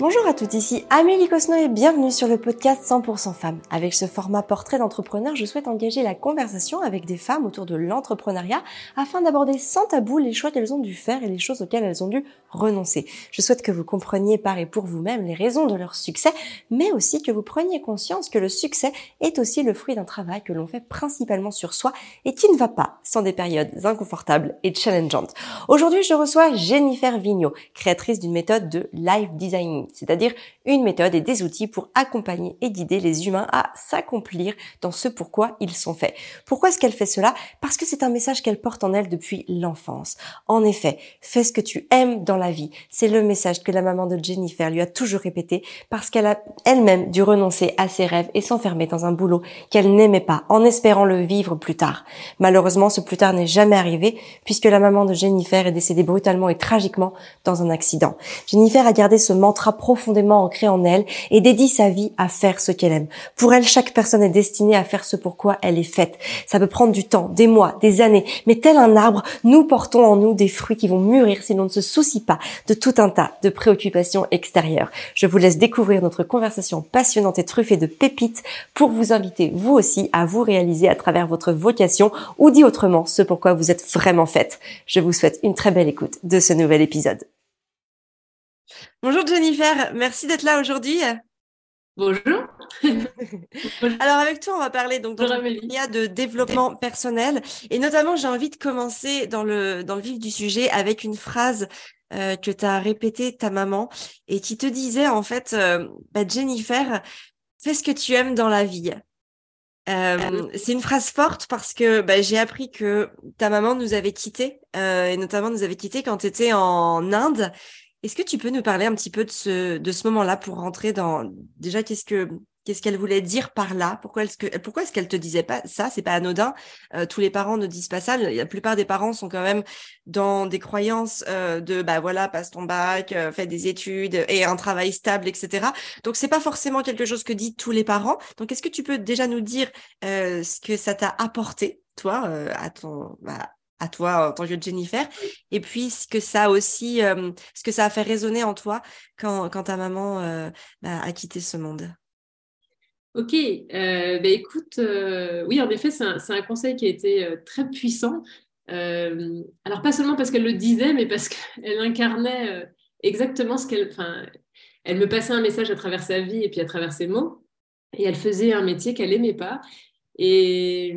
Bonjour à toutes, ici Amélie Cosno et bienvenue sur le podcast 100% femmes. Avec ce format portrait d'entrepreneur, je souhaite engager la conversation avec des femmes autour de l'entrepreneuriat afin d'aborder sans tabou les choix qu'elles ont dû faire et les choses auxquelles elles ont dû renoncer. Je souhaite que vous compreniez par et pour vous-même les raisons de leur succès, mais aussi que vous preniez conscience que le succès est aussi le fruit d'un travail que l'on fait principalement sur soi et qui ne va pas sans des périodes inconfortables et challengeantes. Aujourd'hui, je reçois Jennifer Vigneault, créatrice d'une méthode de live designing c'est-à-dire une méthode et des outils pour accompagner et guider les humains à s'accomplir dans ce pourquoi ils sont faits. Pourquoi est-ce qu'elle fait cela? Parce que c'est un message qu'elle porte en elle depuis l'enfance. En effet, fais ce que tu aimes dans la vie. C'est le message que la maman de Jennifer lui a toujours répété parce qu'elle a elle-même dû renoncer à ses rêves et s'enfermer dans un boulot qu'elle n'aimait pas en espérant le vivre plus tard. Malheureusement, ce plus tard n'est jamais arrivé puisque la maman de Jennifer est décédée brutalement et tragiquement dans un accident. Jennifer a gardé ce mantra profondément ancré en elle et dédie sa vie à faire ce qu'elle aime. Pour elle, chaque personne est destinée à faire ce pourquoi elle est faite. Ça peut prendre du temps, des mois, des années, mais tel un arbre, nous portons en nous des fruits qui vont mûrir si l'on ne se soucie pas de tout un tas de préoccupations extérieures. Je vous laisse découvrir notre conversation passionnante et truffée de pépites pour vous inviter vous aussi à vous réaliser à travers votre vocation ou dit autrement ce pourquoi vous êtes vraiment faite. Je vous souhaite une très belle écoute de ce nouvel épisode. Bonjour Jennifer, merci d'être là aujourd'hui. Bonjour. Alors avec toi, on va parler donc de développement personnel et notamment j'ai envie de commencer dans le dans le vif du sujet avec une phrase euh, que tu as répétée ta maman et qui te disait en fait euh, bah, Jennifer, fais ce que tu aimes dans la vie. Euh, c'est une phrase forte parce que bah, j'ai appris que ta maman nous avait quittés et notamment nous avait quittés quand tu étais en Inde est-ce que tu peux nous parler un petit peu de ce, moment-là pour rentrer dans déjà qu'est-ce que qu'est-ce qu'elle voulait dire par là? Pourquoi est-ce que pourquoi te disait pas ça? C'est pas anodin. Euh, tous les parents ne disent pas ça. La plupart des parents sont quand même dans des croyances euh, de bah voilà passe ton bac, euh, fais des études et un travail stable, etc. Donc c'est pas forcément quelque chose que disent tous les parents. Donc est-ce que tu peux déjà nous dire ce que ça t'a apporté toi à ton bah, à toi en tant que Jennifer, et puis ce que ça aussi, euh, ce que ça a fait résonner en toi quand, ta maman euh, bah, a quitté ce monde. Ok, euh, bah, écoute, oui, en effet, c'est un, un, conseil qui a été très puissant. alors, pas seulement parce qu'elle le disait, mais parce qu'elle incarnait exactement ce qu'elle. Enfin, elle me passait un message à travers sa vie et puis à travers ses mots. Et elle faisait un métier qu'elle n'aimait pas. Et,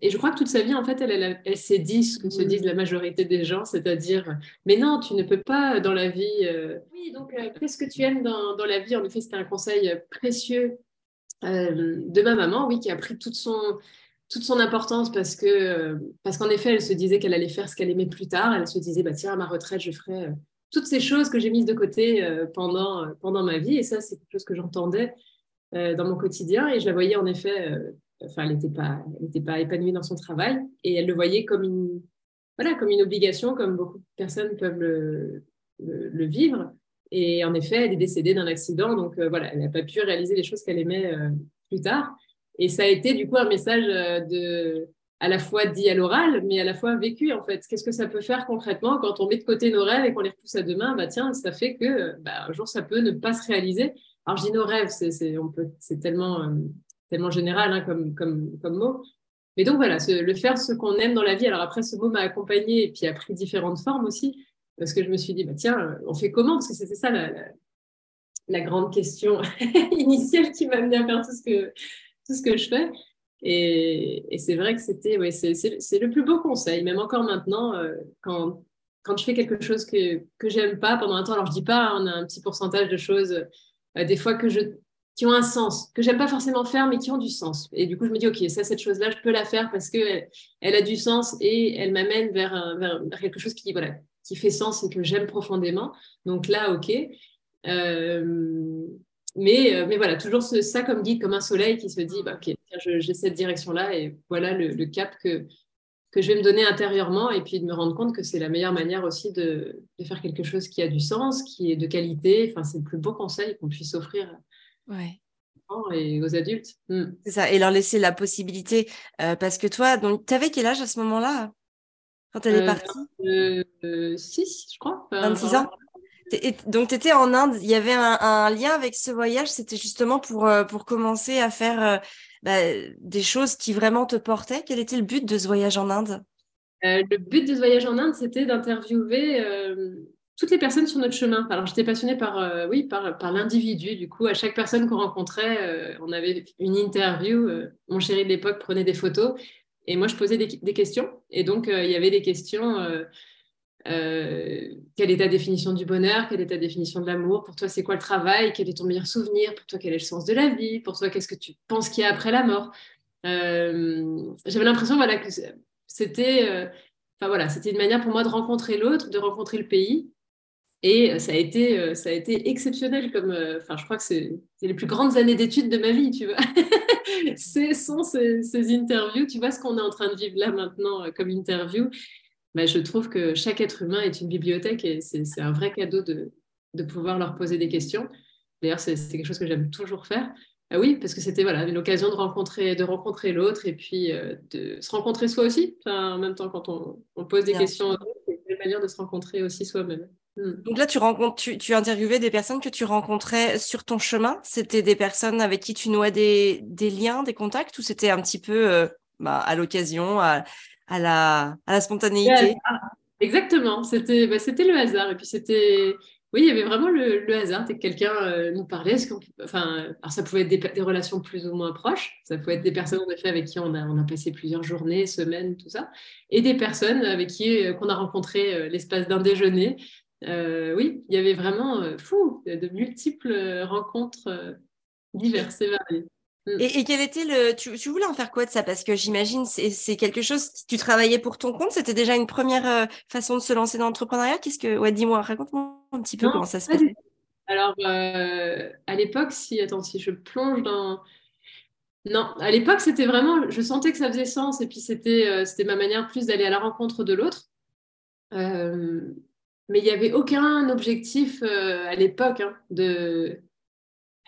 et, je crois que toute sa vie, en fait, elle, elle, s'est dit ce que se disent la majorité des gens, c'est-à-dire, mais non, tu ne peux pas dans la vie. Euh, oui, donc, euh, qu'est-ce que tu aimes dans, dans, la vie? En effet, c'était un conseil précieux euh, de ma maman, oui, qui a pris toute son, toute son importance parce que parce qu'en effet, elle se disait qu'elle allait faire ce qu'elle aimait plus tard. Elle se disait, bah tiens, à ma retraite, je ferai toutes ces choses que j'ai mises de côté pendant pendant ma vie. Et ça, c'est quelque chose que j'entendais dans mon quotidien et je la voyais en effet enfin, elle n'était pas, pas épanouie dans son travail et elle le voyait comme une, voilà, comme une obligation, comme beaucoup de personnes peuvent le, le, vivre. Et en effet, elle est décédée d'un accident, donc euh, voilà, elle n'a pas pu réaliser les choses qu'elle aimait euh, plus tard. Et ça a été du coup un message euh, de, à la fois dit à l'oral, mais à la fois vécu en fait. Qu'est-ce que ça peut faire concrètement quand on met de côté nos rêves et qu'on les repousse à demain? Bah tiens, ça fait que bah, un jour ça peut ne pas se réaliser. Alors je dis nos rêves, c'est, c'est tellement tellement général hein, comme, comme, comme mot. Mais donc voilà, le faire ce qu'on aime dans la vie. Alors après, ce mot m'a accompagné et puis a pris différentes formes aussi, parce que je me suis dit, bah, tiens, on fait comment? Parce que c'était ça la, la, grande question initiale qui m'a amené à faire tout ce que, tout ce que je fais. Et, c'est vrai que c'était, ouais, c'est le plus beau conseil, même encore maintenant, euh, quand, quand je fais quelque chose que, que j'aime pas pendant un temps. Alors je dis pas, on a un petit pourcentage de choses, euh, des fois que je qui ont un sens, que j'aime pas forcément faire, mais qui ont du sens. Et du coup, je me dis, OK, ça, cette chose-là, je peux la faire parce qu'elle elle a du sens et elle m'amène vers, vers, quelque chose qui, voilà, qui fait sens et que j'aime profondément. Donc là, OK. Euh, mais, euh, mais voilà, toujours ça comme guide, comme un soleil qui se dit, bah, OK, j'ai cette direction-là et voilà le, cap que, que je vais me donner intérieurement et puis de me rendre compte que c'est la meilleure manière aussi de, de, faire quelque chose qui a du sens, qui est de qualité. Enfin, c'est le plus beau conseil qu'on puisse offrir ouais. et aux adultes. Hmm. C'est ça, et leur laisser la possibilité. Euh, parce que toi, donc, tu avais quel âge à ce moment-là Quand elle est euh, partie? euh, 6, je crois. 26 ans donc, tu étais en Inde, il y avait un, lien avec ce voyage, c'était justement pour, euh, pour commencer à faire euh, bah, des choses qui vraiment te portaient? Quel était le but de ce voyage en Inde? Euh, Le but de ce voyage en Inde, c'était d'interviewer toutes les personnes sur notre chemin. Alors, j'étais passionnée par, oui, par, par l'individu. Du coup, à chaque personne qu'on rencontrait, on avait une interview. mon chéri de l'époque prenait des photos et moi, je posais des, questions. Et donc, il y avait des questions euh, quelle est ta définition du bonheur? Quelle est ta définition de l'amour? Pour toi, c'est quoi le travail? Quel est ton meilleur souvenir? Pour toi, quel est le sens de la vie? Pour toi, qu'est-ce que tu penses qu'il y a après la mort? Euh, J'avais l'impression voilà, que c'était euh, voilà, c'était une manière pour moi de rencontrer l'autre, de rencontrer le pays. Et ça a été, ça a été exceptionnel. Comme, enfin, je crois que c'est les plus grandes années d'études de ma vie, tu vois. ce sont ces, ces, interviews. Tu vois ce qu'on est en train de vivre là maintenant comme interview? Je trouve que chaque être humain est une bibliothèque et c'est un vrai cadeau de, de, pouvoir leur poser des questions. D'ailleurs, c'est quelque chose que j'aime toujours faire. Ah oui, parce que c'était voilà, une occasion de rencontrer, de rencontrer l'autre et puis euh, de se rencontrer soi aussi. en même temps, quand on, on pose des questions, c'est une manière de se rencontrer aussi soi-même. Hmm. Donc là, tu, rencontres, tu, tu interviewais des personnes que tu rencontrais sur ton chemin. C'était des personnes avec qui tu nouais des, des liens, des contacts, ou c'était un petit peu euh, bah, à l'occasion, à, à la, à la spontanéité? Exactement, c'était bah, le hasard. Et puis c'était, oui, il y avait vraiment le, le hasard. Dès que quelqu'un euh, nous parlait, ce enfin, alors ça pouvait être des, des, relations plus ou moins proches, ça pouvait être des personnes en effet avec qui on a, on a passé plusieurs journées, semaines, tout ça, et des personnes avec qui euh, qu'on a rencontré euh, l'espace d'un déjeuner. Oui, il y avait vraiment fou de multiples rencontres diverses et variées. Mm. Et, quel était le. Tu, voulais en faire quoi de ça? Parce que j'imagine c'est quelque chose. Tu travaillais pour ton compte? C'était déjà une première euh, façon de se lancer dans l'entrepreneuriat? Qu'est-ce que. Ouais, dis-moi, raconte-moi un petit peu comment ça se passe. Alors, euh, à l'époque, si. Attends, si je plonge dans. Non, à l'époque, c'était vraiment. Je sentais que ça faisait sens. Et puis, c'était euh, c'était ma manière plus d'aller à la rencontre de l'autre. Mais il n'y avait aucun objectif à l'époque hein, de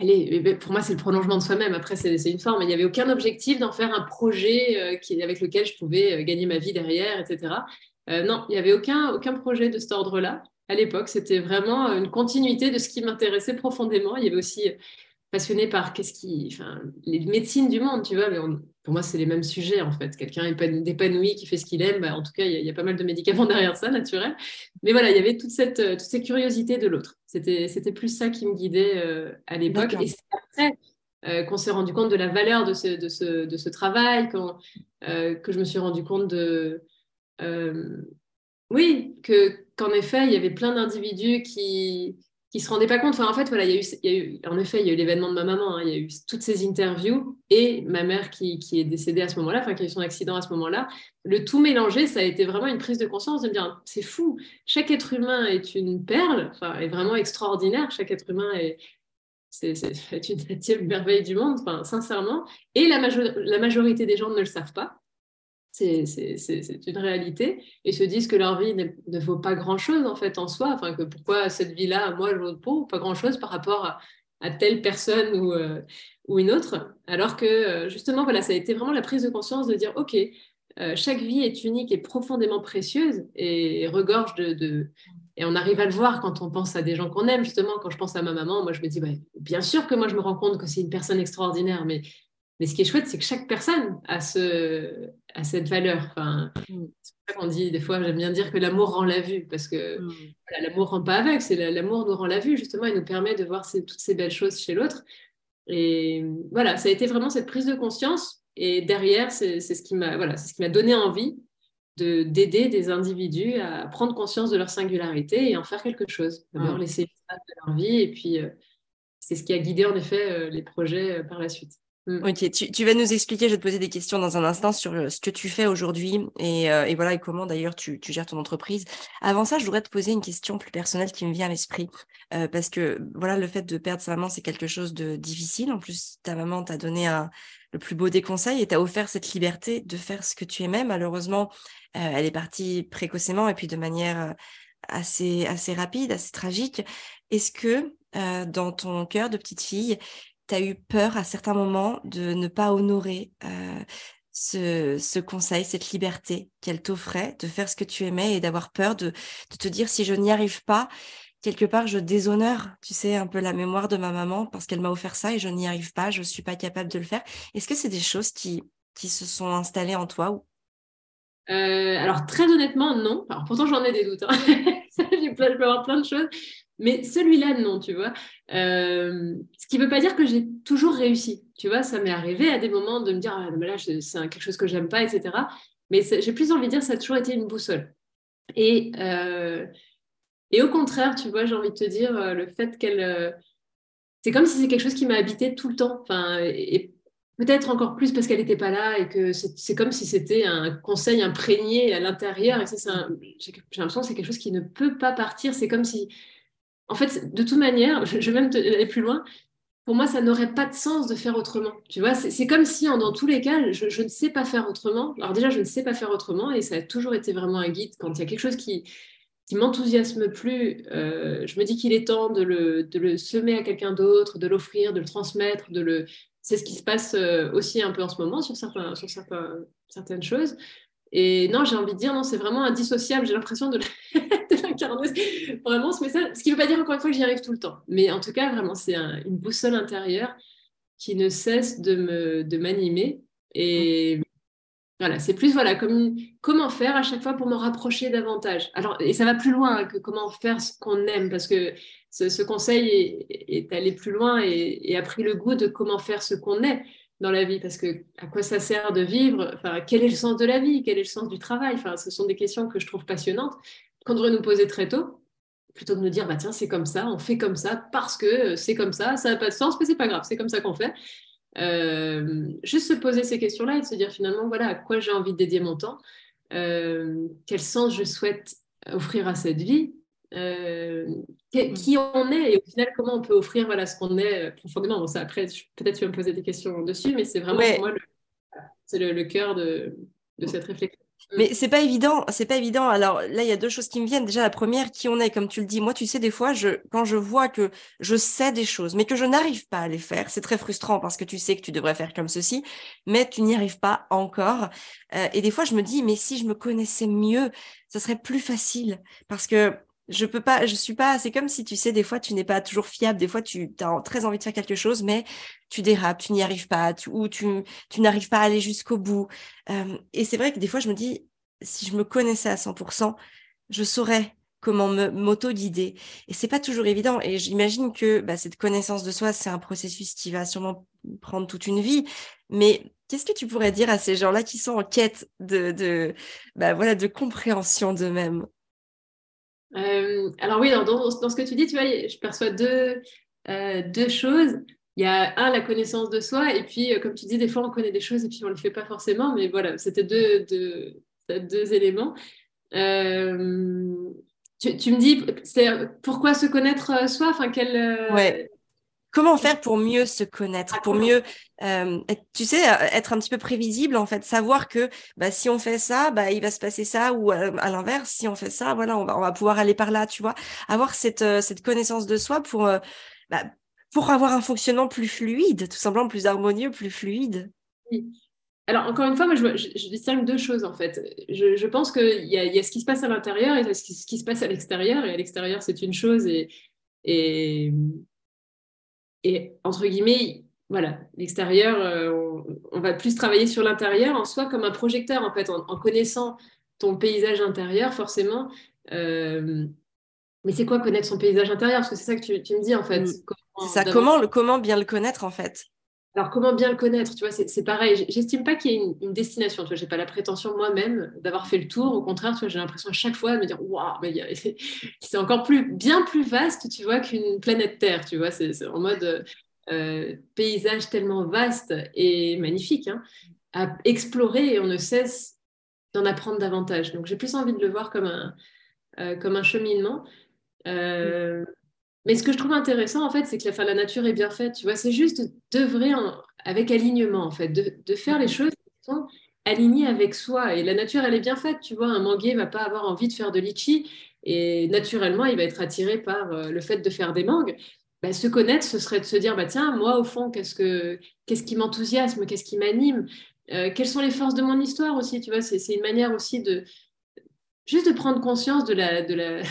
allez, ben, pour moi, c'est le prolongement de soi-même. Après, c'est une forme. Il n'y avait aucun objectif d'en faire un projet euh, avec lequel je pouvais euh, gagner ma vie derrière, etc. Euh, non, il n'y avait aucun, aucun projet de cet ordre-là. À l'époque, c'était vraiment une continuité de ce qui m'intéressait profondément. Il y avait aussi passionné par qu'est-ce qui, enfin, les médecines du monde, tu vois. Mais pour moi, c'est les mêmes sujets en fait. Quelqu'un épanoui qui fait ce qu'il aime, bah, en tout cas, il y, a pas mal de médicaments derrière ça, naturel. Mais voilà, il y avait toute cette, euh, toutes ces curiosités de l'autre. C'était, c'était plus ça qui me guidait euh, à l'époque. Et c'est après euh, qu'on s'est rendu compte de la valeur de ce, de ce, de ce travail, quand, que je me suis rendu compte de, oui, que qu'en effet, il y avait plein d'individus qui qui se rendaient pas compte. En il y a eu, en effet, il y a eu l'événement de ma maman, hein. il y a eu toutes ces interviews et ma mère qui, est décédée à ce moment-là, enfin, qui a eu son accident à ce moment-là. Le tout mélangé, ça a été vraiment une prise de conscience de me dire, c'est fou, chaque être humain est une perle, enfin, est vraiment extraordinaire, chaque être humain est, une merveille du monde, sincèrement. Et la majorité des gens ne le savent pas. C'est une réalité et se disent que leur vie ne, vaut pas grand-chose en fait en soi. Enfin, que pourquoi cette vie-là, moi, je vaut pas, grand-chose par rapport à, telle personne ou, euh, ou, une autre. Alors que euh, justement, voilà, ça a été vraiment la prise de conscience de dire, OK, euh, chaque vie est unique et profondément précieuse et regorge de, Et on arrive à le voir quand on pense à des gens qu'on aime. Justement, quand je pense à ma maman, moi, je me dis, bah, bien sûr que moi, je me rends compte que c'est une personne extraordinaire, mais mais ce qui est chouette, c'est que chaque personne a, ce, a cette valeur. Enfin, mm. C'est pour ça qu'on dit, des fois, j'aime bien dire que l'amour rend la vue, parce que mm. l'amour ne rend pas aveugle, c'est l'amour nous rend la vue, justement, il nous permet de voir toutes ces belles choses chez l'autre. Et voilà, ça a été vraiment cette prise de conscience. Et derrière, c'est ce qui m'a voilà, ce qui donné envie d'aider des individus à prendre conscience de leur singularité et en faire quelque chose. D'abord, mm. laisser de leur vie. Et puis, euh, c'est ce qui a guidé, en effet, euh, les projets euh, par la suite. Mm. Ok, tu, vas nous expliquer, je vais te poser des questions dans un instant sur euh, ce que tu fais aujourd'hui et, euh, voilà et comment d'ailleurs tu, gères ton entreprise. Avant ça, je voudrais te poser une question plus personnelle qui me vient à l'esprit euh, parce que voilà, le fait de perdre sa maman, c'est quelque chose de difficile. En plus, ta maman t'a donné le plus beau des conseils et t'a offert cette liberté de faire ce que tu aimais. Malheureusement, elle est partie précocement et puis de manière assez, assez rapide, assez tragique. Est-ce que dans ton cœur de petite fille, tu eu peur à certains moments de ne pas honorer euh, ce, conseil, cette liberté qu'elle t'offrait de faire ce que tu aimais et d'avoir peur de, te dire si je n'y arrive pas, quelque part, je déshonore, tu sais, un peu la mémoire de ma maman parce qu'elle m'a offert ça et je n'y arrive pas, je ne suis pas capable de le faire. Est-ce que c'est des choses qui, qui se sont installées en toi euh, alors très honnêtement, non. Alors, pourtant j'en ai des doutes. Hein. je peux avoir plein de choses, mais celui-là, non, tu vois. Euh, ce qui ne veut pas dire que j'ai toujours réussi. Tu vois, ça m'est arrivé à des moments de me dire, ah, là, c'est quelque chose que j'aime pas, etc. Mais j'ai plus envie de dire, ça a toujours été une boussole. Et, euh, et au contraire, tu vois, j'ai envie de te dire, euh, le fait qu'elle. c'est comme si c'est quelque chose qui m'a habité tout le temps. Enfin, et, peut-être encore plus parce qu'elle n'était pas là et que c'est comme si c'était un conseil imprégné à l'intérieur. J'ai l'impression que c'est quelque chose qui ne peut pas partir. C'est comme si en fait, de toute manière, je, vais même aller plus loin. Pour moi, ça n'aurait pas de sens de faire autrement. Tu vois, c'est comme si, dans tous les cas, je, ne sais pas faire autrement. Alors déjà, je ne sais pas faire autrement, et ça a toujours été vraiment un guide. Quand il y a quelque chose qui, m'enthousiasme plus, euh, je me dis qu'il est temps de le, semer à quelqu'un d'autre, de l'offrir, de le transmettre. C'est ce qui se passe euh, aussi un peu en ce moment sur, certaines choses. Et non, j'ai envie de dire, non, c'est vraiment indissociable. J'ai l'impression de l'incarner vraiment ce message. Ce qui ne veut pas dire encore une fois que j'y arrive tout le temps. Mais en tout cas, vraiment, c'est une boussole intérieure qui ne cesse de, de m'animer. Et voilà, c'est plus voilà, comme, comment faire à chaque fois pour me rapprocher davantage. Alors, et ça va plus loin que comment faire ce qu'on aime, parce que ce, conseil est, allé plus loin et, et a pris le goût de comment faire ce qu'on est dans la vie Parce que à quoi ça sert de vivre enfin, Quel est le sens de la vie Quel est le sens du travail enfin, Ce sont des questions que je trouve passionnantes, qu'on devrait nous poser très tôt, plutôt que de nous dire bah, tiens, c'est comme ça, on fait comme ça parce que c'est comme ça, ça n'a pas de sens, mais c'est pas grave, c'est comme ça qu'on fait. Euh, juste se poser ces questions-là et de se dire finalement voilà à quoi j'ai envie de dédier mon temps, euh, quel sens je souhaite offrir à cette vie, euh, mm. qui on est et au final comment on peut offrir voilà, ce qu'on est euh, profondément. Bon, ça, après, peut-être tu vas me poser des questions dessus, mais c'est vraiment pour moi le, c'est le, cœur de, de, cette réflexion. Mm. Mais c'est pas évident, c'est pas évident. Alors là, il y a deux choses qui me viennent. Déjà, la première, qui on est, comme tu le dis. Moi, tu sais, des fois, je, quand je vois que je sais des choses, mais que je n'arrive pas à les faire, c'est très frustrant parce que tu sais que tu devrais faire comme ceci, mais tu n'y arrives pas encore. Euh, et des fois, je me dis, mais si je me connaissais mieux, ça serait plus facile parce que je peux pas, je suis pas, c'est comme si tu sais, des fois tu n'es pas toujours fiable, des fois tu as très envie de faire quelque chose, mais tu dérapes, tu n'y arrives pas, ou tu, n'arrives pas à aller jusqu'au bout. Euh, et c'est vrai que des fois je me dis, si je me connaissais à 100%, je saurais comment m'auto-guider. Et c'est pas toujours évident. Et j'imagine que bah, cette connaissance de soi, c'est un processus qui va sûrement prendre toute une vie. Mais qu'est-ce que tu pourrais dire à ces gens-là qui sont en quête de, de, bah, voilà, de compréhension d'eux-mêmes? Euh, alors oui, dans, ce que tu dis, tu vois, je perçois deux, euh, deux choses. Il y a un, la connaissance de soi, et puis, euh, comme tu dis, des fois, on connaît des choses et puis on ne le fait pas forcément, mais voilà, c'était deux, deux, deux, éléments. Tu, tu, me dis, pourquoi se connaître soi? Enfin, quel, ouais. Comment faire pour mieux se connaître, pour mieux, euh, être, tu sais, euh, être un petit peu prévisible en fait, savoir que bah, si on fait ça, bah, il va se passer ça, ou euh, à l'inverse, si on fait ça, voilà, on va, on va pouvoir aller par là, tu vois, avoir cette, cette connaissance de soi pour, bah, pour avoir un fonctionnement plus fluide, tout simplement plus harmonieux, plus fluide. Alors, encore une fois, moi, je, je, distingue deux choses, en fait. Je, je pense qu'il y, y, a ce qui se passe à l'intérieur et ce qui, ce qui, se passe à l'extérieur. Et à l'extérieur, c'est une chose. Et, et, et entre guillemets, voilà, l'extérieur, euh, on, va plus travailler sur l'intérieur en soi comme un projecteur, en fait, en, connaissant ton paysage intérieur, forcément. Euh, mais c'est quoi connaître son paysage intérieur? Parce que c'est ça que tu, me dis, en fait. Mm. C'est ça, comment, le, comment bien le connaître, en fait? Alors, comment bien le connaître Tu vois, c'est pareil. J'estime pas qu'il y ait une, destination. Tu vois, j'ai pas la prétention moi-même d'avoir fait le tour. Au contraire, tu vois, j'ai l'impression à chaque fois de me dire, waouh, mais c'est encore plus, bien plus vaste, tu vois, qu'une planète Terre. Tu vois, c'est en mode euh, paysage tellement vaste et magnifique hein, à explorer et on ne cesse d'en apprendre davantage. Donc, j'ai plus envie de le voir comme un, euh, comme un cheminement. Euh, mais ce que je trouve intéressant, en fait, c'est que la, la nature est bien faite. Tu vois, c'est juste d'œuvrer avec alignement, en fait, de, faire les choses qui sont alignées avec soi. Et la nature, elle est bien faite. Tu vois, un manguier va pas avoir envie de faire de litchi et naturellement, il va être attiré par euh, le fait de faire des mangues. Bah, se connaître, ce serait de se dire, bah, tiens, moi, au fond, qu'est-ce, que, qu'est-ce qui m'enthousiasme, qu'est-ce qui m'anime? Euh, Quelles sont les forces de mon histoire aussi Tu vois, c'est, une manière aussi de juste de prendre conscience de la,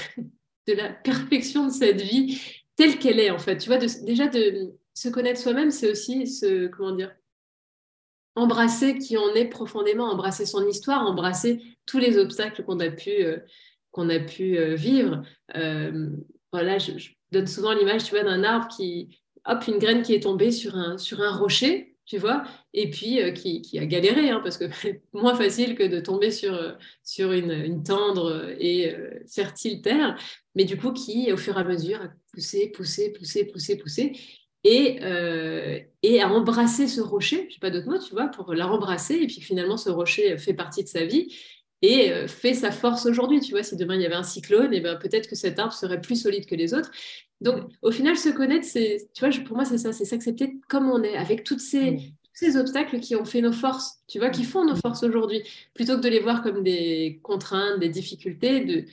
de la perfection de cette vie telle qu'elle est, en fait. Tu vois, déjà de se connaître soi-même, c'est aussi se, comment dire, embrasser qui on est profondément, embrasser son histoire, embrasser tous les obstacles qu'on a pu, euh, qu'on a pu euh, vivre. Euh, voilà, je, donne souvent l'image, tu vois, d'un arbre qui, hop, une graine qui est tombée sur un, sur un rocher, tu vois, et puis qui, qui, a galéré, hein, parce que moins facile que de tomber sur, sur une tendre et fertile terre, mais du coup qui, au fur et à mesure, a poussé, poussé, poussé, poussé, poussé, et, euh, et à embrasser ce rocher, je sais pas d'autre mot, tu vois, pour la rembrasser, et puis finalement ce rocher fait partie de sa vie et euh, fait sa force aujourd'hui, tu vois, si demain il y avait un cyclone, et ben peut-être que cet arbre serait plus solide que les autres. Donc au final, se connaître, c'est, tu vois, pour moi c'est ça, c'est s'accepter comme on est, avec toutes ces, tous ces obstacles qui ont fait nos forces, tu vois, qui font nos forces aujourd'hui, plutôt que de les voir comme des contraintes, des difficultés, de,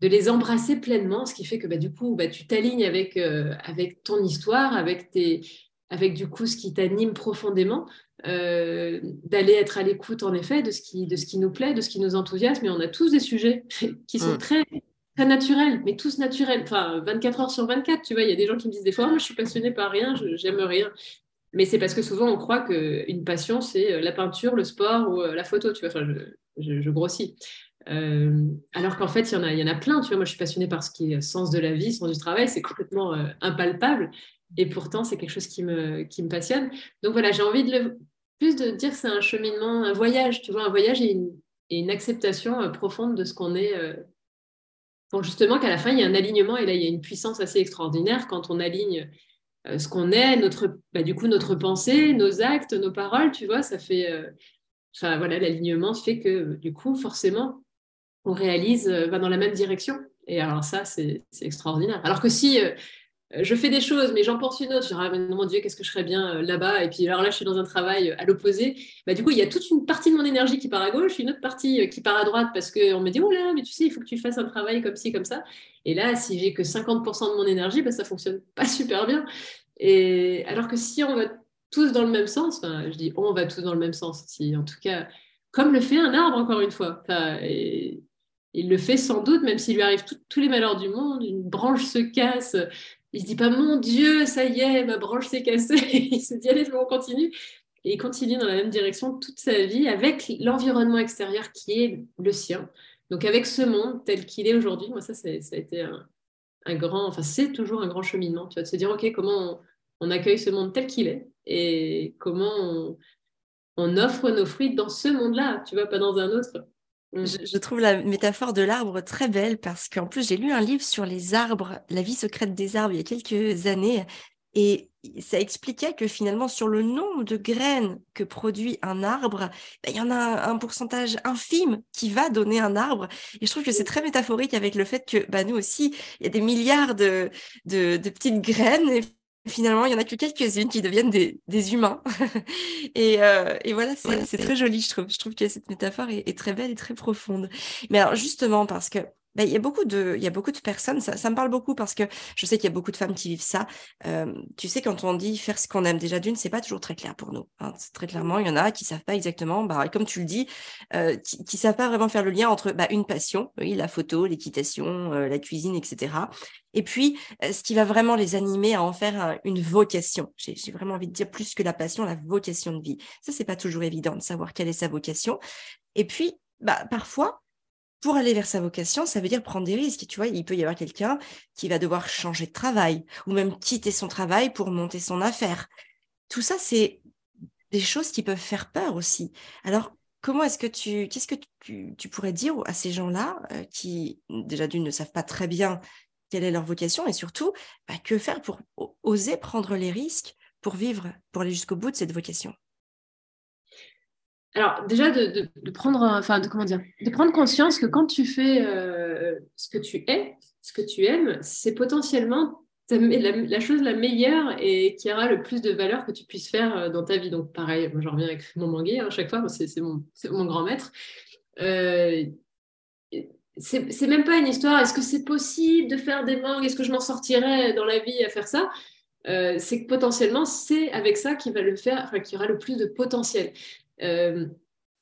de les embrasser pleinement, ce qui fait que bah, du coup, bah, tu t'alignes avec, euh, avec ton histoire, avec, tes, avec du coup ce qui t'anime profondément, euh, d'aller être à l'écoute en effet de ce, qui, de ce qui nous plaît, de ce qui nous enthousiasme. Et on a tous des sujets qui sont mm. très, très naturels, mais tous naturels. Enfin, 24 heures sur 24, tu vois, il y a des gens qui me disent des fois, oh, moi je suis passionnée par rien, j'aime rien. Mais c'est parce que souvent on croit qu'une passion, c'est euh, la peinture, le sport ou la photo, tu vois. Enfin, je, je grossis. Euh, alors qu'en fait, il y, en a, plein. Tu vois, moi, je suis passionnée par ce qui est sens de la vie, sens du travail. C'est complètement euh, impalpable. Et pourtant, c'est quelque chose qui me, qui me passionne. Donc voilà, j'ai envie de le, plus de dire c'est un cheminement, un voyage. Tu vois, un voyage et une, et une acceptation euh, profonde de ce qu'on est. justement qu'à la fin, il y a un alignement. Et là, il y a une puissance assez extraordinaire quand on aligne ce qu'on est, notre, bah, du coup, notre pensée, nos actes, nos paroles. Tu vois, ça fait. Enfin, voilà, l'alignement fait que, du coup, forcément, on réalise euh, va dans la même direction. Et alors ça, c'est extraordinaire. Alors que si euh, je fais des choses, mais j'en pense une autre, je dirais, ah, mon Dieu, qu'est-ce que je ferais bien euh, là-bas Et puis alors là, je suis dans un travail à l'opposé. Bah, du coup, il y a toute une partie de mon énergie qui part à gauche, une autre partie qui part à droite parce qu'on me dit, oh là, mais tu sais, il faut que tu fasses un travail comme ci, comme ça. Et là, si j'ai que 50% de mon énergie, bah, ça fonctionne pas super bien. Et alors que si on va tous dans le même sens, je dis on va tous dans le même sens, si en tout cas, comme le fait un arbre, encore une fois. et il le fait sans doute, même s'il lui arrive tous les malheurs du monde, une branche se casse, il se dit pas mon Dieu, ça y est, ma branche s'est cassée, il se dit allez, on continue. Et il continue dans la même direction toute sa vie avec l'environnement extérieur qui est le sien. Donc avec ce monde tel qu'il est aujourd'hui, moi ça, ça a été un, grand, enfin c'est toujours un grand cheminement, tu vois, de se dire ok, comment on, accueille ce monde tel qu'il est et comment on, on offre nos fruits dans ce monde-là, tu vois, pas dans un autre. Mm. Je, trouve la métaphore de l'arbre très belle parce qu'en plus, j'ai lu un livre sur les arbres, la vie secrète des arbres, il y a quelques années. Et ça expliquait que finalement, sur le nombre de graines que produit un arbre, ben, il y en a un, pourcentage infime qui va donner un arbre. Et je trouve que c'est très métaphorique avec le fait que bah, nous aussi, il y a des milliards de, de, de petites graines. Et finalement, il y en a que quelques-unes qui deviennent des, humains. Euh, et, voilà, c'est très joli, je trouve. Je trouve que cette métaphore est, très belle et très profonde. Mais alors, justement, parce que bah, il y a beaucoup de, il y a beaucoup de personnes, ça, me parle beaucoup parce que je sais qu'il y a beaucoup de femmes qui vivent ça. Tu sais, quand on dit faire ce qu'on aime déjà d'une, c'est pas toujours très clair pour nous. Hein. Très clairement, il y en a qui savent pas exactement, bah, comme tu le dis, qui, qui savent pas vraiment faire le lien entre bah, une passion, oui, la photo, l'équitation, la cuisine, etc. Et puis, ce qui va vraiment les animer à en faire une vocation. J'ai vraiment envie de dire plus que la passion, la vocation de vie. Ça, c'est pas toujours évident de savoir quelle est sa vocation. Et puis, bah, parfois, pour aller vers sa vocation, ça veut dire prendre des risques. Tu vois, il peut y avoir quelqu'un qui va devoir changer de travail ou même quitter son travail pour monter son affaire. Tout ça, c'est des choses qui peuvent faire peur aussi. Alors, comment est-ce que tu, qu'est-ce que tu, pourrais dire à ces gens-là euh, qui, déjà d'une, ne savent pas très bien quelle est leur vocation et surtout, bah, que faire pour oser prendre les risques pour vivre, pour aller jusqu'au bout de cette vocation? Alors déjà de, prendre, enfin de comment dire, de prendre conscience que quand tu fais euh, ce que tu es, ce que tu aimes, c'est potentiellement la, chose la meilleure et qui aura le plus de valeur que tu puisses faire euh, dans ta vie. Donc pareil, moi je reviens avec mon manguier à hein, chaque fois, c'est mon, grand maître. Euh, c'est même pas une histoire, est-ce que c'est possible de faire des mangues, est-ce que je m'en sortirais dans la vie à faire ça? Euh, c'est que potentiellement, c'est avec ça qui va le faire, enfin, qui aura le plus de potentiel. Euh,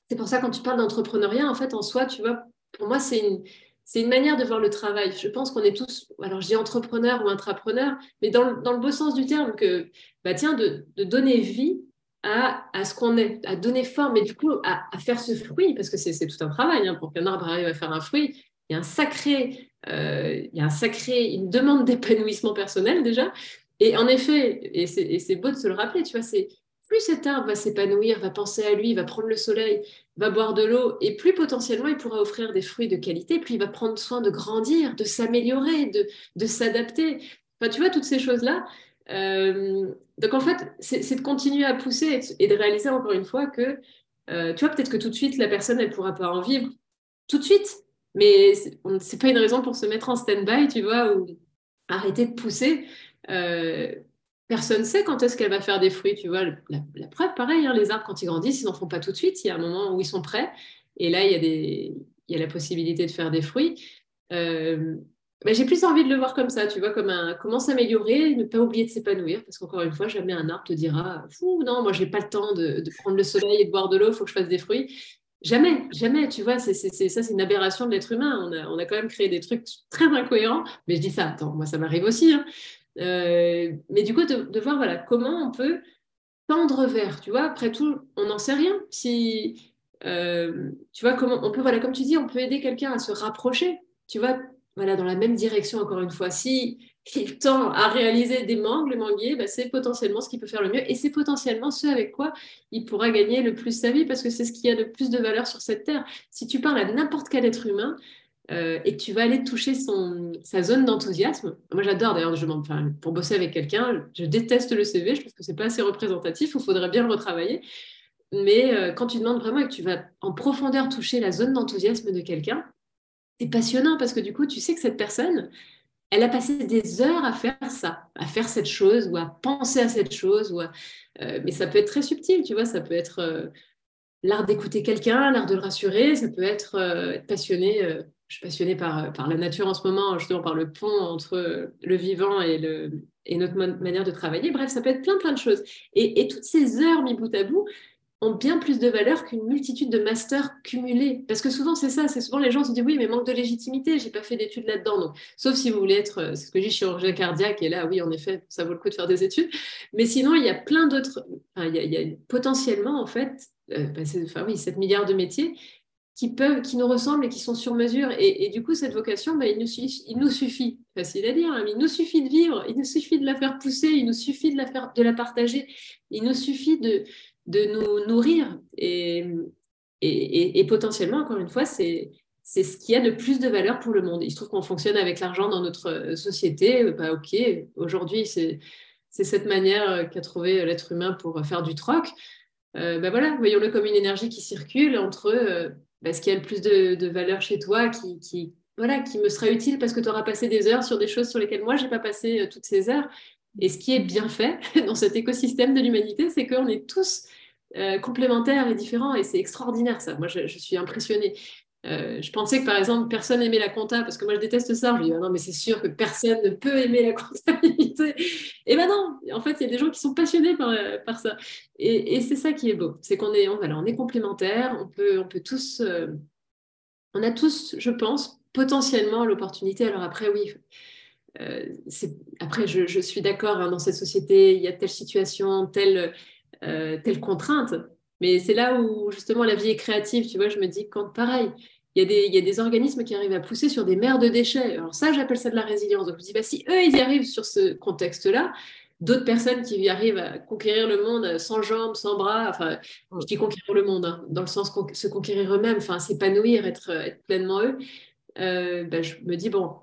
c'est pour ça quand tu parles d'entrepreneuriat, en fait, en soi, tu vois, pour moi, c'est une, c'est une manière de voir le travail. Je pense qu'on est tous, alors je dis entrepreneur ou intrapreneur, mais dans le, dans le beau sens du terme, que, bah tiens, de, de donner vie à, à ce qu'on est, à donner forme, et du coup, à, à faire ce fruit, parce que c'est tout un travail hein, pour qu'un arbre arrive à faire un fruit. Il y a un sacré, euh, il y a un sacré, une demande d'épanouissement personnel déjà. Et en effet, et c'est beau de se le rappeler, tu vois, c'est plus cet arbre va s'épanouir, va penser à lui, va prendre le soleil, va boire de l'eau, et plus potentiellement il pourra offrir des fruits de qualité, puis il va prendre soin de grandir, de s'améliorer, de, s'adapter. Enfin, tu vois, toutes ces choses-là. Euh, donc en fait, c'est de continuer à pousser et de, réaliser encore une fois que, euh, tu vois, peut-être que tout de suite, la personne, elle ne pourra pas en vivre tout de suite, mais ce n'est pas une raison pour se mettre en stand-by, tu vois, ou arrêter de pousser. Euh, personne ne sait quand est-ce qu'elle va faire des fruits, tu vois. La, preuve, pareil, hein, les arbres, quand ils grandissent, ils n'en font pas tout de suite. Il y a un moment où ils sont prêts. Et là, il y a, la possibilité de faire des fruits. Euh, mais j'ai plus envie de le voir comme ça, tu vois, comme comment s'améliorer, ne pas oublier de s'épanouir, parce qu'encore une fois, jamais un arbre te dira, non, moi, j'ai pas le temps de, prendre le soleil et de boire de l'eau, il faut que je fasse des fruits. Jamais, jamais, tu vois, c'est, ça, c'est une aberration de l'être humain. On a, on a, quand même créé des trucs très incohérents, mais je dis ça, attends, moi, ça m'arrive aussi. Hein. Euh, mais du coup, de, voir voilà, comment on peut tendre vers, tu vois, après tout, on n'en sait rien. Si, euh, tu vois, comment on peut, voilà, comme tu dis, on peut aider quelqu'un à se rapprocher, tu vois, voilà, dans la même direction, encore une fois. Si il tend à réaliser des mangues, le manguier, bah, c'est potentiellement ce qu'il peut faire le mieux et c'est potentiellement ce avec quoi il pourra gagner le plus sa vie parce que c'est ce qui a le plus de valeur sur cette terre. Si tu parles à n'importe quel être humain, euh, et que tu vas aller toucher son, sa zone d'enthousiasme. Moi, j'adore d'ailleurs, enfin, pour bosser avec quelqu'un, je déteste le CV, je trouve que c'est pas assez représentatif, il faudrait bien le retravailler. Mais euh, quand tu demandes vraiment et que tu vas en profondeur toucher la zone d'enthousiasme de quelqu'un, c'est passionnant parce que du coup, tu sais que cette personne, elle a passé des heures à faire ça, à faire cette chose ou à penser à cette chose. Ou euh, mais ça peut être très subtil, tu vois, ça peut être l'art d'écouter quelqu'un, l'art de le rassurer, ça peut être être passionné je suis passionnée par, par la nature en ce moment, justement par le pont entre le vivant et, notre manière de travailler. Bref, ça peut être plein, plein de choses. Et, toutes ces heures mis bout à bout ont bien plus de valeur qu'une multitude de masters cumulés. Parce que souvent, c'est ça. C'est souvent les gens se disent oui, mais manque de légitimité, j'ai pas fait d'études là-dedans. Sauf si vous voulez être, c'est ce que j'ai chirurgien cardiaque, et là, oui, en effet, ça vaut le coup de faire des études. Mais sinon, il y a plein d'autres. Il, y a, potentiellement, en fait, euh, bah, oui, 7 milliards de métiers qui peuvent, qui nous ressemblent et qui sont sur mesure. Et, du coup, cette vocation, bah, il, nous suffit, facile à dire, hein, mais il nous suffit de vivre, il nous suffit de la faire pousser, il nous suffit de la, faire, de la partager, il nous suffit de, de nous nourrir. Et, et, et potentiellement, encore une fois, c'est c'est ce qui a de plus de valeur pour le monde. Il se trouve qu'on fonctionne avec l'argent dans notre société. Bah, ok, aujourd'hui, c'est cette manière qu'a trouvé l'être humain pour faire du troc. Euh, bah voilà, voyons-le comme une énergie qui circule entre euh, bah, ce qui a le plus de, valeur chez toi, qui, voilà, qui me sera utile parce que tu auras passé des heures sur des choses sur lesquelles moi, je n'ai pas passé euh, toutes ces heures. Et ce qui est bien fait dans cet écosystème de l'humanité, c'est qu'on est tous euh, complémentaires et différents, et c'est extraordinaire ça. Moi, je suis impressionnée. Euh, je pensais que par exemple personne n'aimait la compta parce que moi je déteste ça. Je dis ah non mais c'est sûr que personne ne peut aimer la comptabilité. Et ben non, en fait il y a des gens qui sont passionnés par, par ça. Et, c'est ça qui est beau, c'est qu'on est, on, voilà, on est complémentaires, on peut, on peut tous, euh, on a tous, je pense, potentiellement l'opportunité. Alors après oui, euh, après je, je suis d'accord hein, dans cette société, il y a telle situation, telle, telle contrainte. Mais c'est là où justement la vie est créative, tu vois, je me dis quand pareil, il y, a des, il y, a des, organismes qui arrivent à pousser sur des mers de déchets. Alors ça, j'appelle ça de la résilience. Donc je me dis, bah, si eux, ils y arrivent sur ce contexte-là, d'autres personnes qui y arrivent à conquérir le monde sans jambes, sans bras, enfin, je dis conquérir le monde, hein, dans le sens se conquérir eux-mêmes, enfin, s'épanouir, être, être, pleinement eux, euh, bah, je me dis, bon,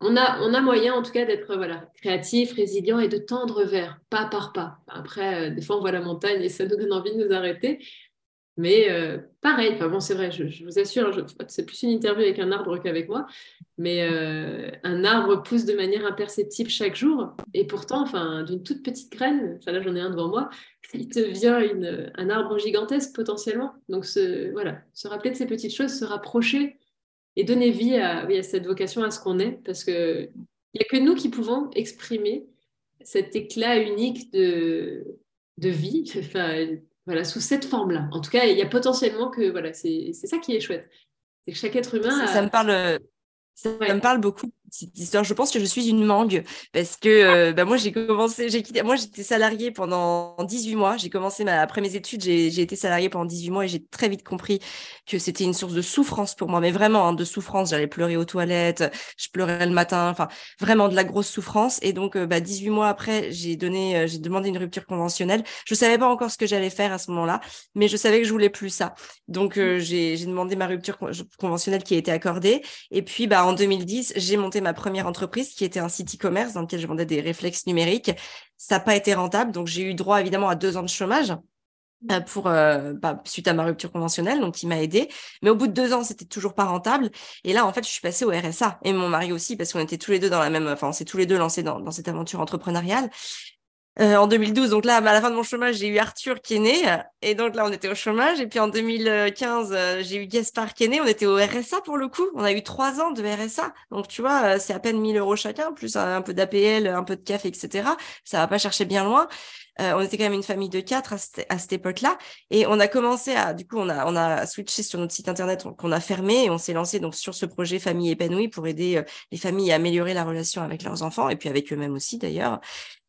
on a, on a moyen en tout cas d'être voilà, créatif, résilient et de tendre vers, pas par pas. Après, euh, des fois, on voit la montagne et ça nous donne envie de nous arrêter. Mais euh, pareil, enfin bon, c'est vrai, je, vous assure, c'est plus une interview avec un arbre qu'avec moi, mais euh, un arbre pousse de manière imperceptible chaque jour, et pourtant, enfin, d'une toute petite graine, enfin là j'en ai un devant moi, il devient une, un arbre gigantesque potentiellement. Donc voilà, se rappeler de ces petites choses, se rapprocher et donner vie à, oui, à cette vocation, à ce qu'on est, parce qu'il n'y a que nous qui pouvons exprimer cet éclat unique de, de vie. Enfin, voilà, sous cette forme-là. En tout cas, il y a potentiellement que voilà, c'est ça qui est chouette. C'est que chaque être humain. Ça, me parle. Ça, me parle beaucoup cette histoire. Je pense que je suis une mangue parce que euh, bah, moi j'ai commencé, j'ai quitté, moi j'étais salariée pendant 18 mois. J'ai commencé ma, après mes études, j'ai été salariée pendant 18 mois et j'ai très vite compris que c'était une source de souffrance pour moi, mais vraiment hein, de souffrance. J'allais pleurer aux toilettes, je pleurais le matin, enfin vraiment de la grosse souffrance. Et donc euh, bah, 18 mois après, j'ai donné, euh, j'ai demandé une rupture conventionnelle. Je savais pas encore ce que j'allais faire à ce moment-là, mais je savais que je voulais plus ça. Donc mmh. j'ai demandé ma rupture conventionnelle qui a été accordée. Et puis bah en 2010, j'ai monté ma première entreprise qui était un site e-commerce dans lequel je vendais des réflexes numériques. Ça n'a pas été rentable, donc j'ai eu droit évidemment à deux ans de chômage euh, pour euh, bah, suite à ma rupture conventionnelle, donc il m'a aidé. Mais au bout de deux ans, c'était toujours pas rentable. Et là, en fait, je suis passée au RSA et mon mari aussi parce qu'on était tous les deux dans la même, enfin, on s'est tous les deux lancés dans, dans cette aventure entrepreneuriale. Euh, en 2012. Donc là, à la fin de mon chômage, j'ai eu Arthur qui est né. Et donc là, on était au chômage. Et puis en 2015, euh, j'ai eu Gaspard qui est né. On était au RSA pour le coup. On a eu trois ans de RSA. Donc tu vois, euh, c'est à peine 1000 euros chacun, plus un, peu d'APL, un peu de CAF, etc. Ça va pas chercher bien loin. on était quand même une famille de quatre à, cette époque-là. Et on a commencé à, du coup, on a, on a switché sur notre site internet qu'on a fermé et on s'est lancé donc sur ce projet Famille épanouie pour aider les familles à améliorer la relation avec leurs enfants et puis avec eux-mêmes aussi d'ailleurs.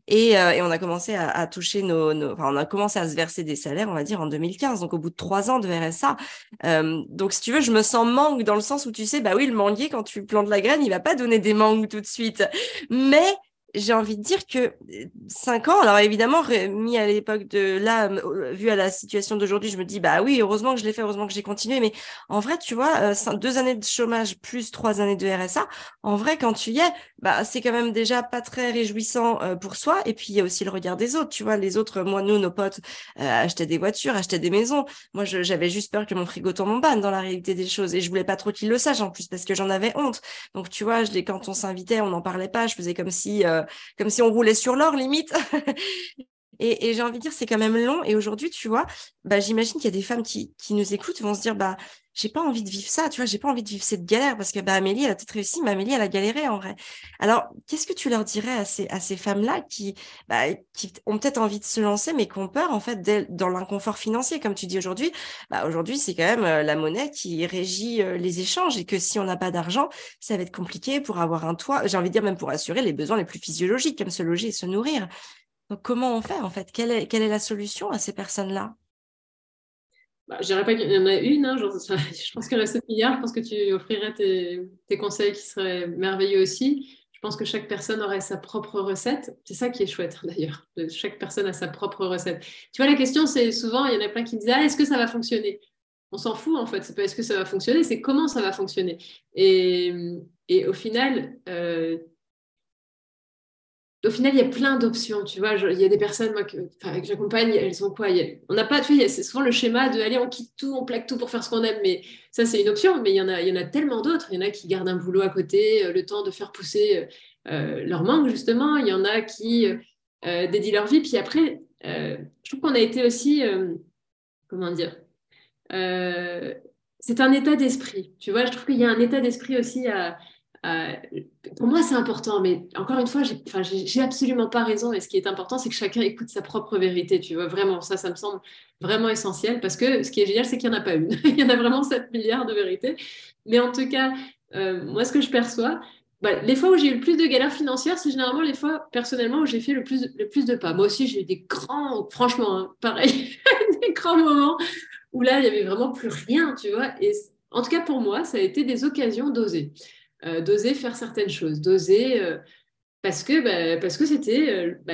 Et, euh, et, on a commencé à, à toucher nos, nos, enfin, on a commencé à se verser des salaires, on va dire, en 2015, donc au bout de trois ans de RSA. Euh, donc, si tu veux, je me sens mangue dans le sens où tu sais, bah oui, le manguier, quand tu plantes la graine, il va pas donner des mangues tout de suite. Mais j'ai envie de dire que euh, cinq ans, alors évidemment, mis à l'époque de là, euh, vu à la situation d'aujourd'hui, je me dis, bah oui, heureusement que je l'ai fait, heureusement que j'ai continué. Mais en vrai, tu vois, euh, deux années de chômage plus trois années de RSA, en vrai, quand tu y es, bah, c'est quand même déjà pas très réjouissant pour soi. Et puis, il y a aussi le regard des autres. Tu vois, les autres, moi, nous, nos potes, achetaient des voitures, achetaient des maisons. Moi, j'avais juste peur que mon frigo tombe en panne dans la réalité des choses. Et je voulais pas trop qu'ils le sachent en plus parce que j'en avais honte. Donc, tu vois, quand on s'invitait, on n'en parlait pas. Je faisais comme si, comme si on roulait sur l'or limite. et, j'ai envie de dire, c'est quand même long. Et aujourd'hui, tu vois, bah, j'imagine qu'il y a des femmes qui, nous écoutent vont se dire, bah, j'ai pas envie de vivre ça, tu vois, j'ai pas envie de vivre cette galère parce que bah, Amélie, elle a peut-être réussi, mais Amélie, elle a galéré en vrai. Alors, qu'est-ce que tu leur dirais à ces, à ces femmes-là qui, bah, qui ont peut-être envie de se lancer, mais qui ont peur en fait dans l'inconfort financier, comme tu dis aujourd'hui bah, Aujourd'hui, c'est quand même euh, la monnaie qui régit euh, les échanges et que si on n'a pas d'argent, ça va être compliqué pour avoir un toit, j'ai envie de dire même pour assurer les besoins les plus physiologiques, comme se loger et se nourrir. Comment on fait en fait? Quelle est, la solution à ces personnes-là? Bah, je dirais pas qu'il y en a une, hein, je pense qu'il y en a 7 milliards, je pense que tu offrirais tes, conseils qui seraient merveilleux aussi. Je pense que chaque personne aurait sa propre recette. C'est ça qui est chouette d'ailleurs. Chaque personne a sa propre recette. Tu vois, la question, c'est souvent, il y en a plein qui disent Ah, est-ce que ça va fonctionner? On s'en fout en fait. C'est pas est-ce que ça va fonctionner, c'est comment ça va fonctionner? Et, et au final, euh, au final, il y a plein d'options, tu vois. il y a des personnes moi, que, j'accompagne, elles sont quoi? On n'a pas, tu vois, c'est souvent le schéma de aller, on quitte tout, on plaque tout pour faire ce qu'on aime. Mais ça, c'est une option. Mais il y en a, y en a tellement d'autres. Il y en a qui gardent un boulot à côté, euh, le temps de faire pousser euh, leur manque, justement. Il y en a qui euh, dédient leur vie. Puis après, je trouve qu'on a été aussi, comment dire, c'est un état d'esprit. Tu vois, je trouve qu'il y a un état d'esprit aussi à euh, pour moi, c'est important, mais encore une fois, j'ai absolument pas raison. Et ce qui est important, c'est que chacun écoute sa propre vérité. Tu vois, vraiment, ça, ça me semble vraiment essentiel parce que ce qui est génial, c'est qu'il n'y en a pas une. Il y en a vraiment 7 milliards de vérités. Mais en tout cas, euh, moi, ce que je perçois, bah, les fois où j'ai eu le plus de galères financières, c'est généralement les fois, personnellement, où j'ai fait le plus, le plus de pas. Moi aussi, j'ai eu des grands, franchement, hein, pareil, des grands moments où là, il n'y avait vraiment plus rien, tu vois. Et en tout cas, pour moi, ça a été des occasions d'oser. Euh, d'oser faire certaines choses, d'oser euh, parce que bah, parce que c'était euh, bah,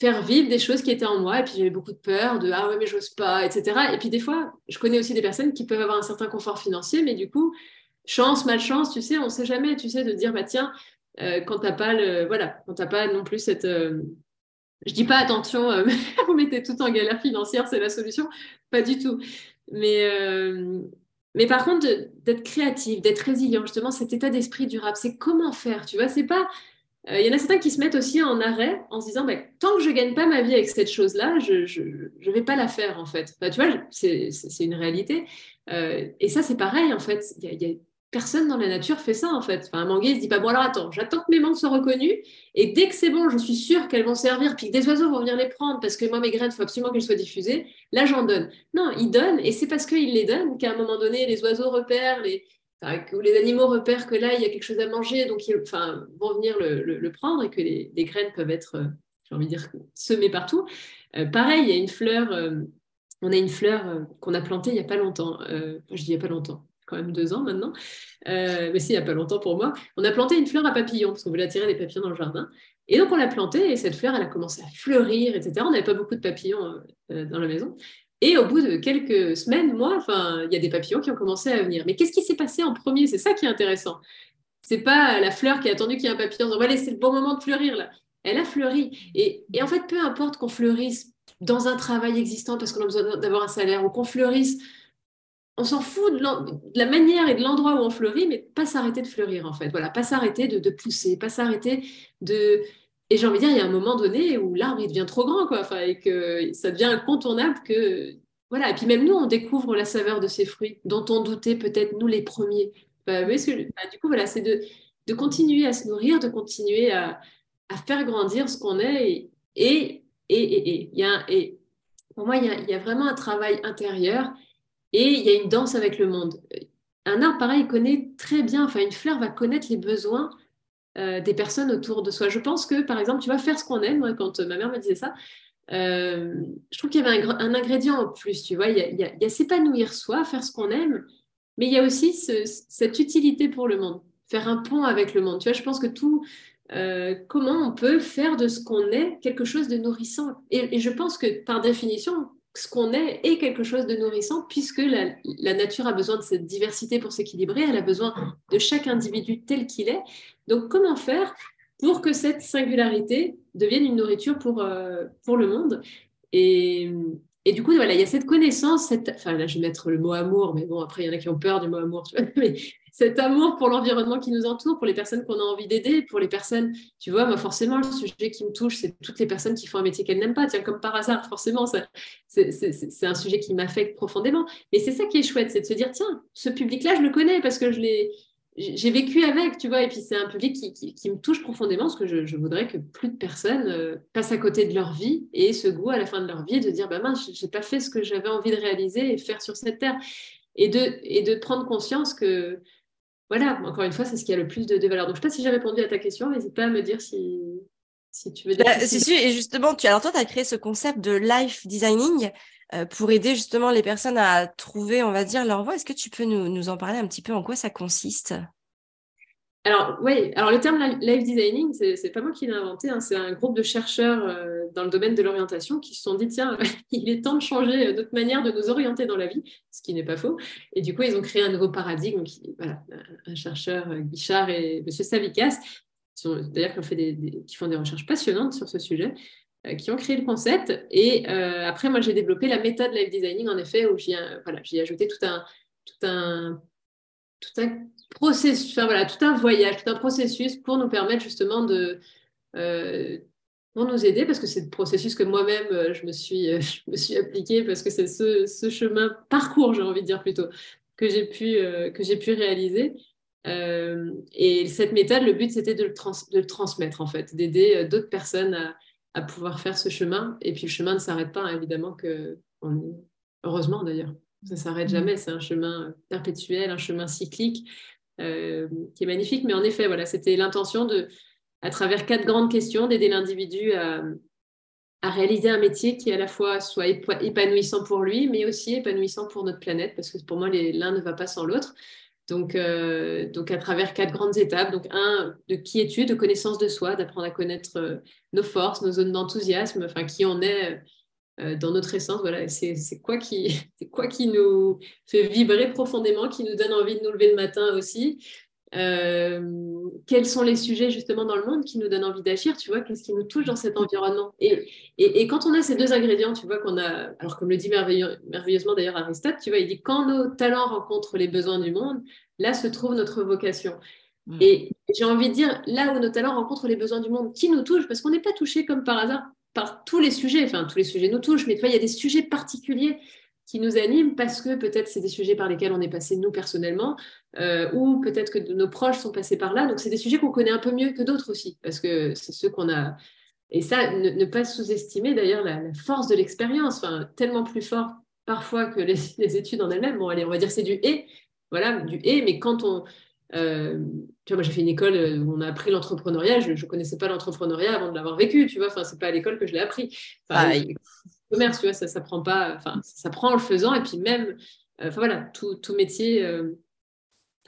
faire vivre des choses qui étaient en moi et puis j'avais beaucoup de peur de ah ouais mais j'ose pas etc et puis des fois je connais aussi des personnes qui peuvent avoir un certain confort financier mais du coup chance malchance tu sais on sait jamais tu sais de dire bah tiens quand t'as pas voilà quand t'as pas non plus cette je dis pas attention vous mettez tout en galère financière c'est la solution pas du tout. Mais mais par contre, d'être créatif, d'être résilient, justement, cet état d'esprit durable, c'est comment faire, tu vois, c'est pas... Euh, il y en a certains qui se mettent aussi en arrêt en se disant, bah, tant que je gagne pas ma vie avec cette chose-là, je ne vais pas la faire, en fait. tu vois, c'est une réalité. Euh, et ça, c'est pareil, en fait. Personne dans la nature fait ça en fait. Enfin, un manguier se dit pas bon alors attends, j'attends que mes mangues soient reconnues et dès que c'est bon, je suis sûre qu'elles vont servir, puis que des oiseaux vont venir les prendre parce que moi mes graines, il faut absolument qu'elles soient diffusées. Là, j'en donne. Non, il donne et c'est parce qu'il les donne qu'à un moment donné, les oiseaux repèrent, les... les animaux repèrent que là, il y a quelque chose à manger, donc ils vont venir le, prendre et que les, graines peuvent être, j'ai envie de dire, semées partout. pareil, il y a une fleur, on a une fleur qu'on a plantée il n'y a pas longtemps. je dis il n'y a pas longtemps, quand même deux ans maintenant. mais si, il n'y a pas longtemps pour moi. On a planté une fleur à papillons, parce qu'on voulait attirer des papillons dans le jardin. Et donc, on l'a plantée et cette fleur, elle a commencé à fleurir, etc. On n'avait pas beaucoup de papillons dans la maison. Et au bout de quelques semaines, moi, enfin, il y a des papillons qui ont commencé à venir. Mais qu'est-ce qui s'est passé en premier? C'est ça qui est intéressant. C'est pas la fleur qui a attendu qu'il y ait un papillon. On va laisser le bon moment de fleurir là. Elle a fleuri. Et, en fait, peu importe qu'on fleurisse dans un travail existant parce qu'on a besoin d'avoir un salaire ou qu'on fleurisse, on s'en fout de, la manière et de l'endroit où on fleurit, mais pas s'arrêter de fleurir en fait. Voilà, pas s'arrêter de, pousser, pas s'arrêter de et j'ai envie de dire, il y a un moment donné où l'arbre, il devient trop grand, quoi, et que ça devient incontournable que... Voilà, et puis même nous, on découvre la saveur de ces fruits dont on doutait peut-être, nous, les premiers. Bah, bah, du coup, voilà, c'est de, de, continuer à se nourrir, de continuer à, à faire grandir ce qu'on est. Et, et, et, et, et pour moi, il y, a, il y a vraiment un travail intérieur et il y a une danse avec le monde. Un arbre, pareil, connaît très bien, enfin, une fleur va connaître les besoins euh, des personnes autour de soi. Je pense que, par exemple, tu vas faire ce qu'on aime. Quand ma mère me disait ça, euh, je trouve qu'il y avait un, ingrédient en plus. Tu vois, il y a, s'épanouir soi, faire ce qu'on aime, mais il y a aussi cette utilité pour le monde, faire un pont avec le monde. Tu vois, je pense que tout, euh, comment on peut faire de ce qu'on est quelque chose de nourrissant. et, je pense que par définition, ce qu'on est est quelque chose de nourrissant puisque la, nature a besoin de cette diversité pour s'équilibrer, elle a besoin de chaque individu tel qu'il est. Donc comment faire pour que cette singularité devienne une nourriture pour, euh, pour le monde? Et, et, du coup, voilà, il y a cette connaissance, cette... enfin là je vais mettre le mot amour, mais bon, après il y en a qui ont peur du mot amour, tu vois, mais cet amour pour l'environnement qui nous entoure, pour les personnes qu'on a envie d'aider, pour les personnes, tu vois, moi forcément, le sujet qui me touche, c'est toutes les personnes qui font un métier qu'elles n'aiment pas. Tiens, comme par hasard, forcément, c'est un sujet qui m'affecte profondément. Mais c'est ça qui est chouette, c'est de se dire, tiens, ce public-là, je le connais parce que je l'ai j'ai vécu avec, tu vois, et puis c'est un public qui, qui, me touche profondément, parce que je, voudrais que plus de personnes euh, passent à côté de leur vie et aient ce goût à la fin de leur vie de dire, bah mince, j'ai pas fait ce que j'avais envie de réaliser et faire sur cette terre. Et de, et de prendre conscience que, voilà, encore une fois, c'est ce qui a le plus de, valeur. Donc, je ne sais pas si j'ai répondu à ta question, n'hésite pas à me dire si, si tu veux dire. Bah, c'est sûr, et justement, tu, alors toi, tu as créé ce concept de life designing euh, pour aider justement les personnes à trouver, on va dire, leur voie. Est-ce que tu peux nous, nous en parler un petit peu en quoi ça consiste? Alors, oui, alors le terme life designing, c'est pas moi qui l'ai inventé, hein, c'est un groupe de chercheurs euh, dans le domaine de l'orientation qui se sont dit tiens, il est temps de changer euh, notre manière de nous orienter dans la vie, ce qui n'est pas faux. Et du coup, ils ont créé un nouveau paradigme. un chercheur, euh, Guichard et M. Savikas, d'ailleurs qui, font des recherches passionnantes sur ce sujet, qui ont créé le concept. Et après, moi, j'ai développé la méthode life designing, en effet, où j'y voilà, ai ajouté tout un, tout un tout un processus, voilà, tout un voyage, tout un processus pour nous permettre justement de, euh, pour nous aider, parce que c'est le processus que moi-même euh, je me suis, euh, je me suis appliqué, parce que c'est ce, ce, chemin, parcours, j'ai envie de dire plutôt, que j'ai pu, que j'ai pu réaliser. et cette méthode, le but, c'était de, de, le transmettre, en fait, d'aider d'autres personnes à, à, pouvoir faire ce chemin. Et puis le chemin ne s'arrête pas, hein, évidemment, que heureusement d'ailleurs. Ça ne s'arrête mmh. jamais, c'est un chemin perpétuel, un chemin cyclique euh, qui est magnifique. Mais en effet, voilà, c'était l'intention de, à travers quatre grandes questions, d'aider l'individu à, réaliser un métier qui à la fois soit épanouissant pour lui, mais aussi épanouissant pour notre planète, parce que pour moi, l'un ne va pas sans l'autre. Donc, euh, donc, à travers quatre grandes étapes. Donc, un, de qui es-tu, de connaissance de soi, d'apprendre à connaître euh, nos forces, nos zones d'enthousiasme, enfin, qui on est dans notre essence. Voilà, c'est quoi, qui, quoi qui nous fait vibrer profondément, qui nous donne envie de nous lever le matin aussi. Euh, quels sont les sujets justement dans le monde qui nous donnent envie d'agir, tu vois, qu'est-ce qui nous touche dans cet environnement? Et, et, quand on a ces deux ingrédients, tu vois qu'on a, alors comme le dit merveilleusement d'ailleurs Aristote, tu vois, il dit quand nos talents rencontrent les besoins du monde, là se trouve notre vocation. Mm. Et j'ai envie de dire, là où nos talents rencontrent les besoins du monde, qui nous touche, parce qu'on n'est pas touché comme par hasard par tous les sujets, enfin tous les sujets nous touchent, mais tu vois, il y a des sujets particuliers qui nous animent parce que peut-être c'est des sujets par lesquels on est passé nous personnellement, euh, ou peut-être que nos proches sont passés par là. Donc c'est des sujets qu'on connaît un peu mieux que d'autres aussi, parce que c'est ceux qu'on a. Et ça, ne, pas sous-estimer d'ailleurs la, force de l'expérience, enfin, tellement plus fort parfois que les, études en elles-mêmes. Bon, allez, on va dire c'est du et, voilà, du et, mais quand on. Euh, tu vois, moi j'ai fait une école où on a appris l'entrepreneuriat, je ne connaissais pas l'entrepreneuriat avant de l'avoir vécu, tu vois, enfin, c'est pas à l'école que je l'ai appris. Enfin, commerce, tu vois, ça s'apprend pas, enfin, ça s'apprend en le faisant, et puis même, enfin voilà, tout, tout métier,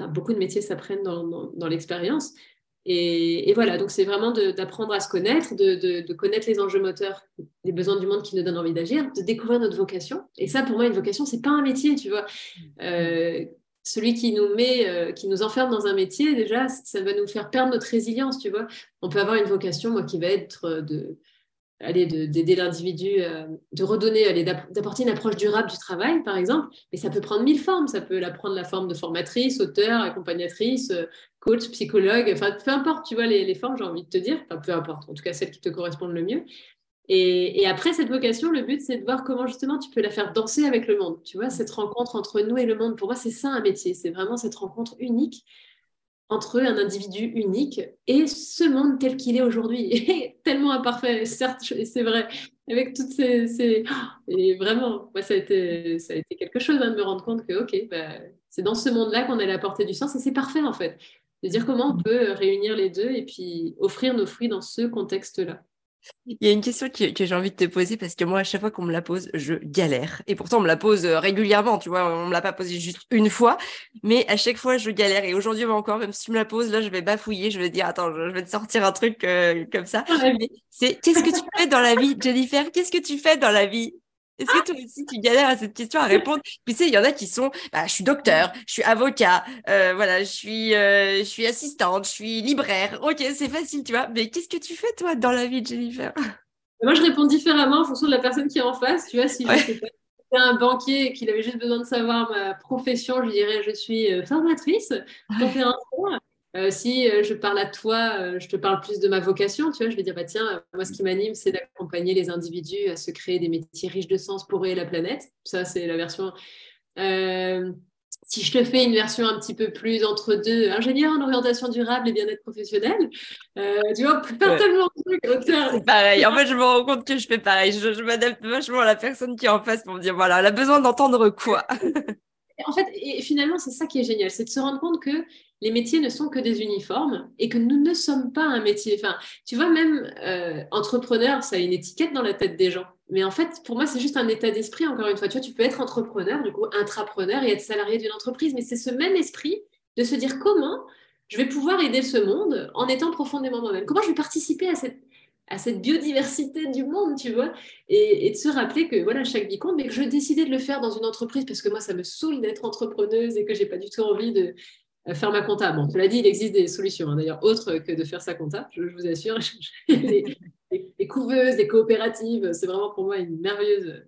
beaucoup de métiers s'apprennent dans, dans l'expérience. Et, voilà, donc c'est vraiment d'apprendre à se connaître, de, connaître les enjeux moteurs, les besoins du monde qui nous donnent envie d'agir, de découvrir notre vocation. Et ça, pour moi, une vocation, c'est pas un métier, tu vois. Euh, celui qui nous met, euh, qui nous enferme dans un métier, déjà, ça va nous faire perdre notre résilience, tu vois. On peut avoir une vocation, moi, qui va être de, d'aider l'individu, euh, de redonner, d'apporter une approche durable du travail, par exemple. Mais ça peut prendre mille formes. Ça peut prendre la forme de formatrice, auteur, accompagnatrice, euh, coach, psychologue, enfin, peu importe, tu vois, les, formes, j'ai envie de te dire. Enfin, peu importe, en tout cas, celles qui te correspondent le mieux. Et, et après, cette vocation, le but, c'est de voir comment justement tu peux la faire danser avec le monde. Tu vois, cette rencontre entre nous et le monde, pour moi, c'est ça un métier. C'est vraiment cette rencontre unique entre un individu unique et ce monde tel qu'il est aujourd'hui. tellement imparfait, certes, c'est vrai, avec toutes ces... Et vraiment, moi, ça, a été, ça a été quelque chose hein, de me rendre compte que, OK, bah, c'est dans ce monde-là qu'on a la portée du sens et c'est parfait, en fait. De dire comment on peut réunir les deux et puis offrir nos fruits dans ce contexte-là. Il y a une question que, j'ai envie de te poser parce que moi, à chaque fois qu'on me la pose, je galère. Et pourtant, on me la pose euh, régulièrement, tu vois. On me l'a pas posée juste une fois, mais à chaque fois, je galère. Et aujourd'hui, encore, même si tu me la poses, là, je vais bafouiller. Je vais dire, attends, je, vais te sortir un truc euh, comme ça. C'est qu'est-ce que tu fais dans la vie, Jennifer? Qu'est-ce que tu fais dans la vie? Est-ce que toi aussi tu galères à cette question à répondre? Puis tu sais, il y en a qui sont, bah, je suis docteur, je suis avocat, euh, voilà, je suis, euh, je suis assistante, je suis libraire. Ok, c'est facile, tu vois. Mais qu'est-ce que tu fais toi dans la vie, Jennifer? Moi, je réponds différemment en fonction de la personne qui est en face. Tu vois, si ouais. un banquier et qu'il avait juste besoin de savoir ma profession, je dirais je suis euh, formatrice, conférencière. Euh, si euh, je parle à toi, euh, je te parle plus de ma vocation, tu vois, je vais dire, bah, tiens, moi, ce qui m'anime, c'est d'accompagner les individus à se créer des métiers riches de sens pour eux et la planète. Ça, c'est la version. si je te fais une version un petit peu plus entre deux, ingénieur en orientation durable et bien-être professionnel, tu vois, on tellement de trucs. C'est pareil. En fait, je me rends compte que je fais pareil. Je, je m'adapte vachement à la personne qui est en face pour me dire, voilà, elle a besoin d'entendre quoi en fait, et finalement, c'est ça qui est génial, c'est de se rendre compte que les métiers ne sont que des uniformes et que nous ne sommes pas un métier. Enfin, tu vois, même euh, entrepreneur, ça a une étiquette dans la tête des gens. Mais en fait, pour moi, c'est juste un état d'esprit, encore une fois. Tu tu peux être entrepreneur, du coup, intrapreneur et être salarié d'une entreprise, mais c'est ce même esprit de se dire comment je vais pouvoir aider ce monde en étant profondément moi-même. Comment je vais participer à cette, biodiversité du monde, tu vois, et, de se rappeler que voilà, chaque vie mais que je décidais de le faire dans une entreprise parce que moi, ça me saoule d'être entrepreneuse et que j'ai pas du tout envie de faire ma compta. Bon, tu l'as dit, il existe des solutions, hein, d'ailleurs, autres que de faire sa compta, je, vous assure. les, couveuses, les coopératives, c'est vraiment pour moi une merveilleuse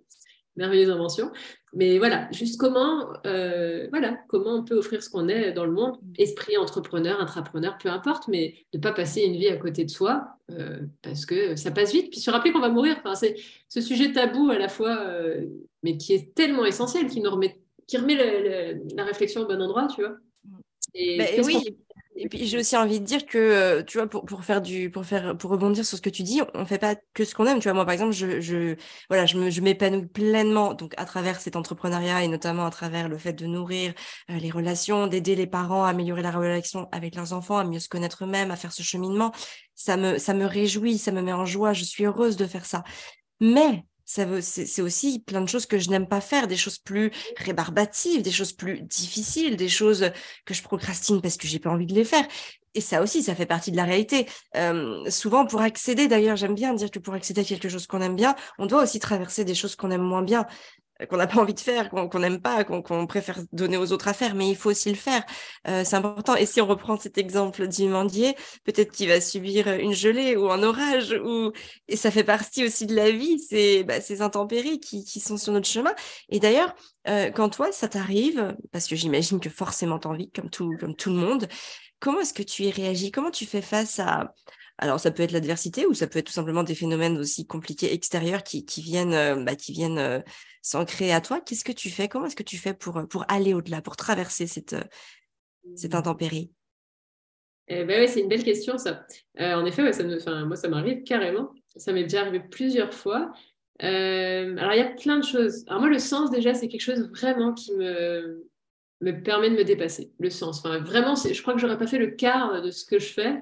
merveilleuse invention. Mais voilà, juste comment, euh, voilà, comment on peut offrir ce qu'on est dans le monde, esprit entrepreneur, intrapreneur, peu importe, mais ne pas passer une vie à côté de soi, euh, parce que ça passe vite. Puis se rappeler qu'on va mourir. C'est ce sujet tabou à la fois, euh, mais qui est tellement essentiel, qui, remet, qui remet la réflexion au bon endroit, tu vois. Et bah, oui, et puis j'ai aussi envie de dire que euh, tu vois pour, pour faire du pour faire pour rebondir sur ce que tu dis, on fait pas que ce qu'on aime, tu vois. Moi par exemple, je, je voilà, je me je m'épanouis pleinement donc à travers cet entrepreneuriat et notamment à travers le fait de nourrir euh, les relations, d'aider les parents à améliorer la relation avec leurs enfants, à mieux se connaître eux-mêmes, à faire ce cheminement, ça me ça me réjouit, ça me met en joie, je suis heureuse de faire ça. Mais c'est aussi plein de choses que je n'aime pas faire, des choses plus rébarbatives, des choses plus difficiles, des choses que je procrastine parce que j'ai pas envie de les faire. Et ça aussi, ça fait partie de la réalité. Euh, souvent, pour accéder, d'ailleurs, j'aime bien dire que pour accéder à quelque chose qu'on aime bien, on doit aussi traverser des choses qu'on aime moins bien qu'on n'a pas envie de faire, qu'on n'aime pas, qu'on préfère donner aux autres à faire, mais il faut aussi le faire. Euh, c'est important. Et si on reprend cet exemple du mendier, peut-être qu'il va subir une gelée ou un orage, ou et ça fait partie aussi de la vie, c'est bah, ces intempéries qui, sont sur notre chemin. Et d'ailleurs, euh, quand toi ça t'arrive, parce que j'imagine que forcément t'en vis comme tout comme tout le monde, comment est-ce que tu y réagis? Comment tu fais face à alors, ça peut être l'adversité ou ça peut être tout simplement des phénomènes aussi compliqués extérieurs qui, viennent, euh, bah, qui viennent s'ancrer à toi. Qu'est-ce que tu fais? Comment est-ce que tu fais pour, pour aller au-delà, pour traverser cette, cette mmh. intempérie? Eh ben c'est une belle question ça. Euh, en effet, ça me, moi ça m'arrive carrément. Ça m'est déjà arrivé plusieurs fois. Euh, alors il y a plein de choses. Alors moi le sens déjà c'est quelque chose vraiment qui me me permet de me dépasser, le sens. Enfin, vraiment, je crois que j'aurais pas fait le quart de ce que je fais euh,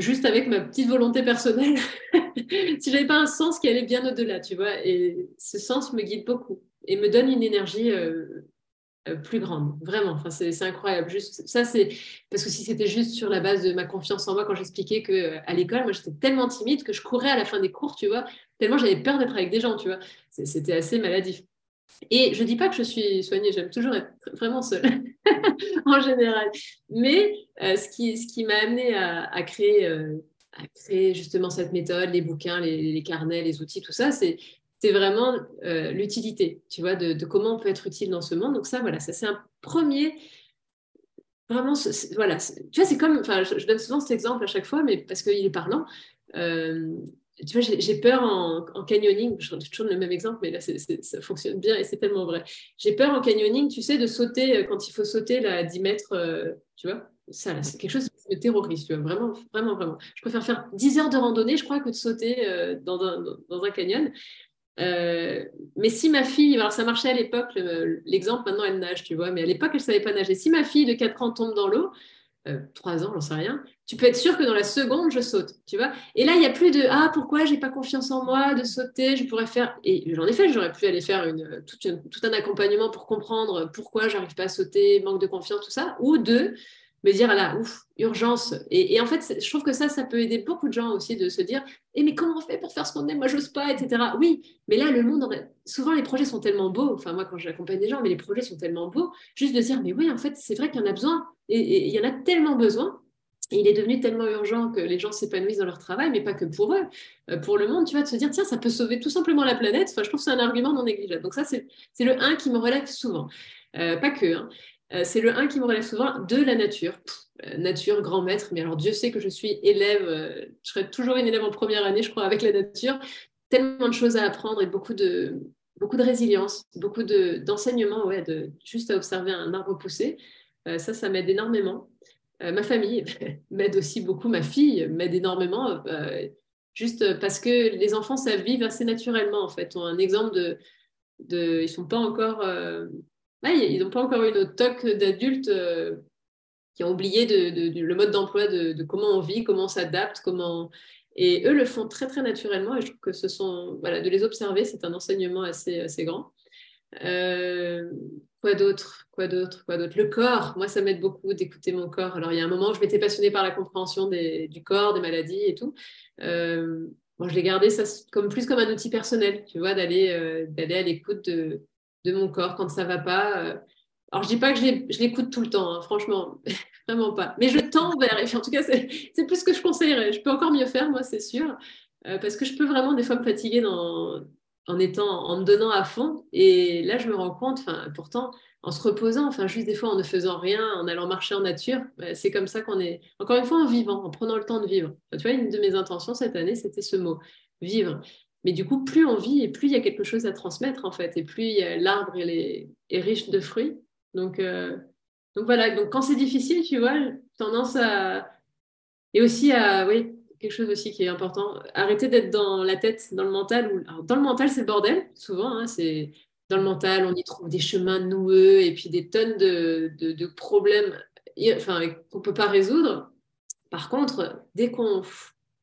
juste avec ma petite volonté personnelle, si j'avais pas un sens qui allait bien au-delà, tu vois. Et ce sens me guide beaucoup et me donne une énergie euh, euh, plus grande, vraiment. Enfin, c'est incroyable. Juste ça, c'est parce que si c'était juste sur la base de ma confiance en moi quand j'expliquais que à l'école, moi, j'étais tellement timide que je courais à la fin des cours, tu vois, tellement j'avais peur d'être avec des gens, tu vois. C'était assez maladif. Et je dis pas que je suis soignée, j'aime toujours être vraiment seule en général. Mais euh, ce qui, ce qui m'a amené à, créer, euh, à créer justement cette méthode, les bouquins, les, carnets, les outils, tout ça, c'est vraiment euh, l'utilité, tu vois, de, comment on peut être utile dans ce monde. Donc ça, voilà, ça c'est un premier vraiment, voilà, tu vois, c'est comme, enfin, je, donne souvent cet exemple à chaque fois, mais parce qu'il est parlant tu vois, j'ai peur en, canyoning, je toujours le même exemple, mais là, ça fonctionne bien et c'est tellement vrai. J'ai peur en canyoning, tu sais, de sauter euh, quand il faut sauter là, à 10 mètres, euh, tu vois. Ça, c'est quelque chose qui me terrorise, tu vois, vraiment, vraiment, vraiment. Je préfère faire 10 heures de randonnée, je crois, que de sauter euh, dans, un, canyon. mais si ma fille, alors ça marchait à l'époque, l'exemple, maintenant elle nage, tu vois, mais à l'époque elle savait pas nager. Si ma fille de 4 ans tombe dans l'eau, euh, trois ans, j'en sais rien, tu peux être sûr que dans la seconde, je saute, tu vois. Et là, il n'y a plus de ah pourquoi j'ai pas confiance en moi de sauter, je pourrais faire et j'en ai fait, j'aurais pu aller faire une, tout, un accompagnement pour comprendre pourquoi j'arrive pas à sauter, manque de confiance, tout ça, ou de me dire là ouf urgence et, en fait je trouve que ça ça peut aider beaucoup de gens aussi de se dire et mais comment on fait pour faire ce qu'on aime? Moi j'ose pas etc oui mais là le monde souvent les projets sont tellement beaux enfin moi quand j'accompagne des gens mais les projets sont tellement beaux juste de dire mais oui en fait c'est vrai qu'il y en a besoin et, il y en a tellement besoin. Il est devenu tellement urgent que les gens s'épanouissent dans leur travail, mais pas que pour eux, euh, pour le monde, tu vas te dire, tiens, ça peut sauver tout simplement la planète. Enfin, je trouve que c'est un argument non négligeable. Donc ça, c'est le 1 qui me relève souvent. Euh, pas que, hein. euh, c'est le 1 qui me relève souvent de la nature. nature, grand maître, mais alors Dieu sait que je suis élève, je serai toujours une élève en première année, je crois, avec la nature. Tellement de choses à apprendre et beaucoup de, beaucoup de résilience, beaucoup d'enseignement, ouais, de, juste à observer un arbre pousser. Ça, ça m'aide énormément. Euh, ma famille m'aide aussi beaucoup, ma fille m'aide énormément, euh, juste parce que les enfants savent vivre assez naturellement, en fait. ont un exemple de... de ils sont pas encore... ils n'ont pas encore eu notre toc d'adultes qui ont oublié de, le mode d'emploi de, comment on vit, comment on s'adapte, comment... Et eux le font très, très naturellement. Et je trouve que ce sont... Voilà, de les observer, c'est un enseignement assez, assez grand. Quoi d'autre Quoi d'autre Quoi d'autre? Le corps. Moi, ça m'aide beaucoup d'écouter mon corps. Alors, il y a un moment, je m'étais passionnée par la compréhension du corps, des maladies et tout. Euh, je l'ai gardé ça comme plus comme un outil personnel, tu vois, d'aller euh, à l'écoute de, mon corps quand ça va pas. Euh. Alors, je dis pas que je l'écoute tout le temps, hein, franchement, vraiment pas. Mais je tends vers. Et en tout cas, c'est plus ce que je conseillerais. Je peux encore mieux faire, moi, c'est sûr, parce que je peux vraiment des fois me fatiguer dans en étant, en me donnant à fond. Et là, je me rends compte, enfin, pourtant, en se reposant, enfin, juste des fois en ne faisant rien, en allant marcher en nature, bah, c'est comme ça qu'on est, encore une fois, en vivant, en prenant le temps de vivre. tu vois, une de mes intentions cette année, c'était ce mot, vivre. Mais du coup, plus on vit et plus il y a quelque chose à transmettre, en fait, et plus l'arbre est, est, riche de fruits. Donc, euh, donc voilà, donc quand c'est difficile, tu vois, tendance à. Et aussi à, oui, quelque chose aussi qui est important. Arrêter d'être dans la tête, dans le mental. dans le mental, c'est le bordel, souvent. Hein, c'est dans le mental, on y trouve des chemins noueux et puis des tonnes de, de, problèmes enfin, qu'on ne peut pas résoudre. Par contre, dès qu'on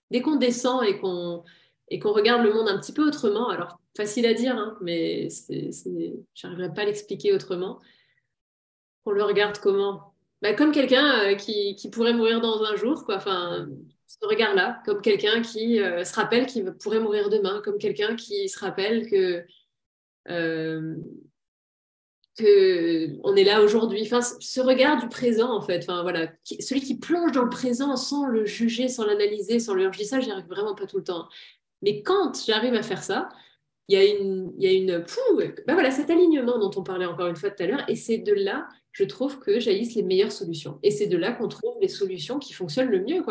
dès qu'on descend et qu'on et qu'on regarde le monde un petit peu autrement, alors facile à dire, hein, mais je n'arriverai pas à l'expliquer autrement. On le regarde comment? Bah, Comme quelqu'un euh, qui, qui, pourrait mourir dans un jour. Quoi. Enfin, ce regard-là, comme quelqu'un qui euh, se rappelle qu'il pourrait mourir demain, comme quelqu'un qui se rappelle que, euh, que on est là aujourd'hui. Enfin, ce regard du présent, en fait, enfin, voilà, celui qui plonge dans le présent sans le juger, sans l'analyser, sans le... Je dis ça, j'y arrive vraiment pas tout le temps. Mais quand j'arrive à faire ça, il y a une, y a une, ben voilà, cet alignement dont on parlait encore une fois tout à l'heure, et c'est de là je trouve que jaillissent les meilleures solutions. Et c'est de là qu'on trouve les solutions qui fonctionnent le mieux.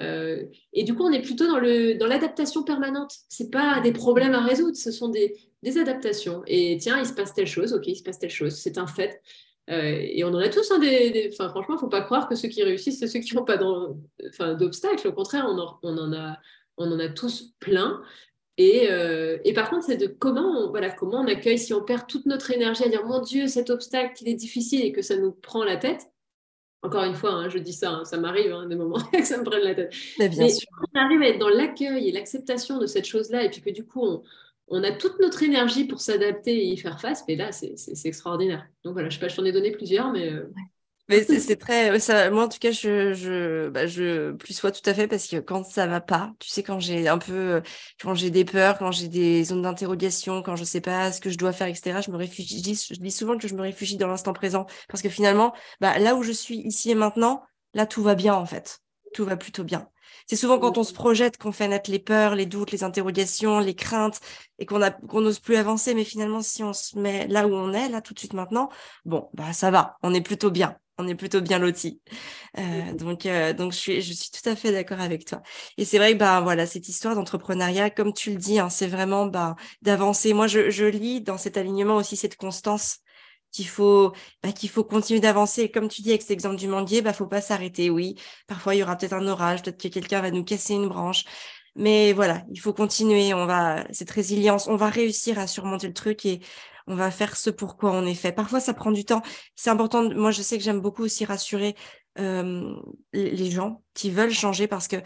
Euh, et du coup, on est plutôt dans, le, dans l'adaptation permanente. Ce pas des problèmes à résoudre, ce sont des, des, adaptations. Et tiens, il se passe telle chose, ok, il se passe telle chose, c'est un fait. Euh, et on en a tous hein, des, Enfin, franchement, il ne faut pas croire que ceux qui réussissent, c'est ceux qui n'ont pas d'obstacles. Au contraire, on en, on, en a, on en a tous plein. Et, euh, et, par contre, c'est de comment on, voilà, comment on accueille si on perd toute notre énergie à dire mon Dieu, cet obstacle, il est difficile et que ça nous prend la tête. Encore une fois, hein, je dis ça, hein, ça m'arrive hein, des moments que ça me prenne la tête. Mais bien sûr. on arrive à être dans l'accueil et l'acceptation de cette chose-là, et puis que du coup, on, on a toute notre énergie pour s'adapter et y faire face, mais là, c'est extraordinaire. Donc voilà, je sais pas, je t'en ai donné plusieurs, mais euh, mais c'est très. Ça, moi, en tout cas, je, je, bah, je plus sois tout à fait parce que quand ça va pas, tu sais, quand j'ai un peu. Quand j'ai des peurs, quand j'ai des zones d'interrogation, quand je sais pas ce que je dois faire, etc., je me réfugie. Je dis, souvent que je me réfugie dans l'instant présent parce que finalement, bah, là où je suis ici et maintenant, là, tout va bien, en fait. Tout va plutôt bien. C'est souvent quand on se projette qu'on fait naître les peurs, les doutes, les interrogations, les craintes et qu'on qu'on n'ose plus avancer. Mais finalement, si on se met là où on est, là tout de suite maintenant, bon, bah ça va, on est plutôt bien on est plutôt bien lotis. Euh, donc, euh, donc je suis, je suis tout à fait d'accord avec toi. Et c'est vrai que bah voilà, cette histoire d'entrepreneuriat, comme tu le dis, hein, c'est vraiment bah, d'avancer. Moi, je, je lis dans cet alignement aussi cette constance qu'il faut bah, qu'il faut continuer d'avancer. Et comme tu dis avec cet exemple du manguier, bah faut pas s'arrêter. Oui, parfois il y aura peut-être un orage, peut-être que quelqu'un va nous casser une branche. Mais voilà, il faut continuer. On va cette résilience, on va réussir à surmonter le truc et on va faire ce pourquoi on est fait. Parfois, ça prend du temps. C'est important. Moi, je sais que j'aime beaucoup aussi rassurer euh, les gens qui veulent changer parce que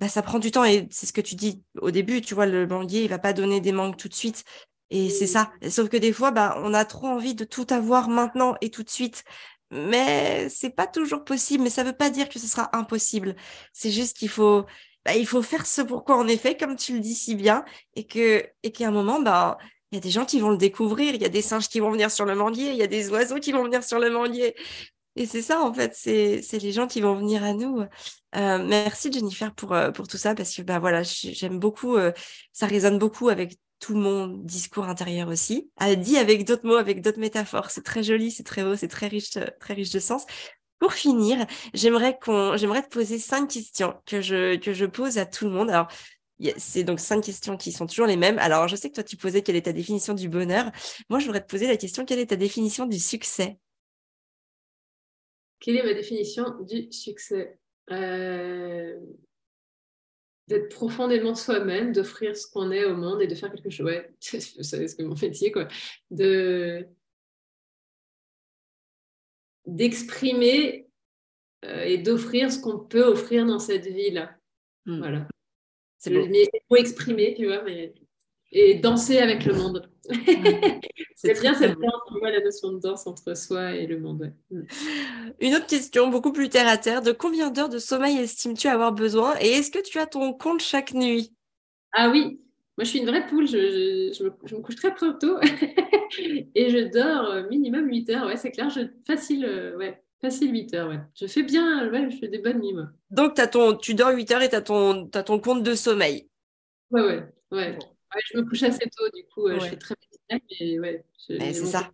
bah, ça prend du temps et c'est ce que tu dis au début. Tu vois, le banquier, il va pas donner des manques tout de suite. Et c'est ça. Sauf que des fois, bah, on a trop envie de tout avoir maintenant et tout de suite. Mais c'est pas toujours possible. Mais ça veut pas dire que ce sera impossible. C'est juste qu'il faut, bah, il faut faire ce pourquoi on est fait, comme tu le dis si bien, et que, et qu'à un moment, bah, il y a des gens qui vont le découvrir, il y a des singes qui vont venir sur le manguier, il y a des oiseaux qui vont venir sur le manguier. Et c'est ça, en fait, c'est les gens qui vont venir à nous. Euh, merci Jennifer pour, euh, pour tout ça, parce que bah, voilà, j'aime beaucoup, euh, ça résonne beaucoup avec tout mon discours intérieur aussi, dit avec d'autres mots, avec d'autres métaphores. C'est très joli, c'est très beau, c'est très riche, très riche de sens. Pour finir, j'aimerais j'aimerais te poser cinq questions que je, que je pose à tout le monde. Alors, c'est donc cinq questions qui sont toujours les mêmes. Alors, je sais que toi, tu posais quelle est ta définition du bonheur. Moi, je voudrais te poser la question quelle est ta définition du succès? Quelle est ma définition du succès? Euh, D'être profondément soi-même, d'offrir ce qu'on est au monde et de faire quelque chose. Ouais, vous savez ce que mon métier, quoi. De d'exprimer euh, et d'offrir ce qu'on peut offrir dans cette vie-là. Hmm. Voilà. C'est le mot exprimé, tu vois, mais... et danser avec le monde. c'est bien cette danse, tu vois, la notion de danse entre soi et le monde. Mm. Une autre question, beaucoup plus terre à terre. De combien d'heures de sommeil estimes-tu avoir besoin et est-ce que tu as ton compte chaque nuit? Ah oui, moi je suis une vraie poule, je, me, couche très tôt et je dors minimum 8 heures. Ouais, c'est clair, je, facile, euh, ouais, Facile 8 heures, ouais. Je fais bien, ouais, je fais des bonnes nuits, moi. Donc, as ton, tu dors 8 heures et tu as ton, ton compte de sommeil. Ouais, ouais, ouais. Je me couche assez tôt, du coup, je fais très bien, mais ouais. c'est ça.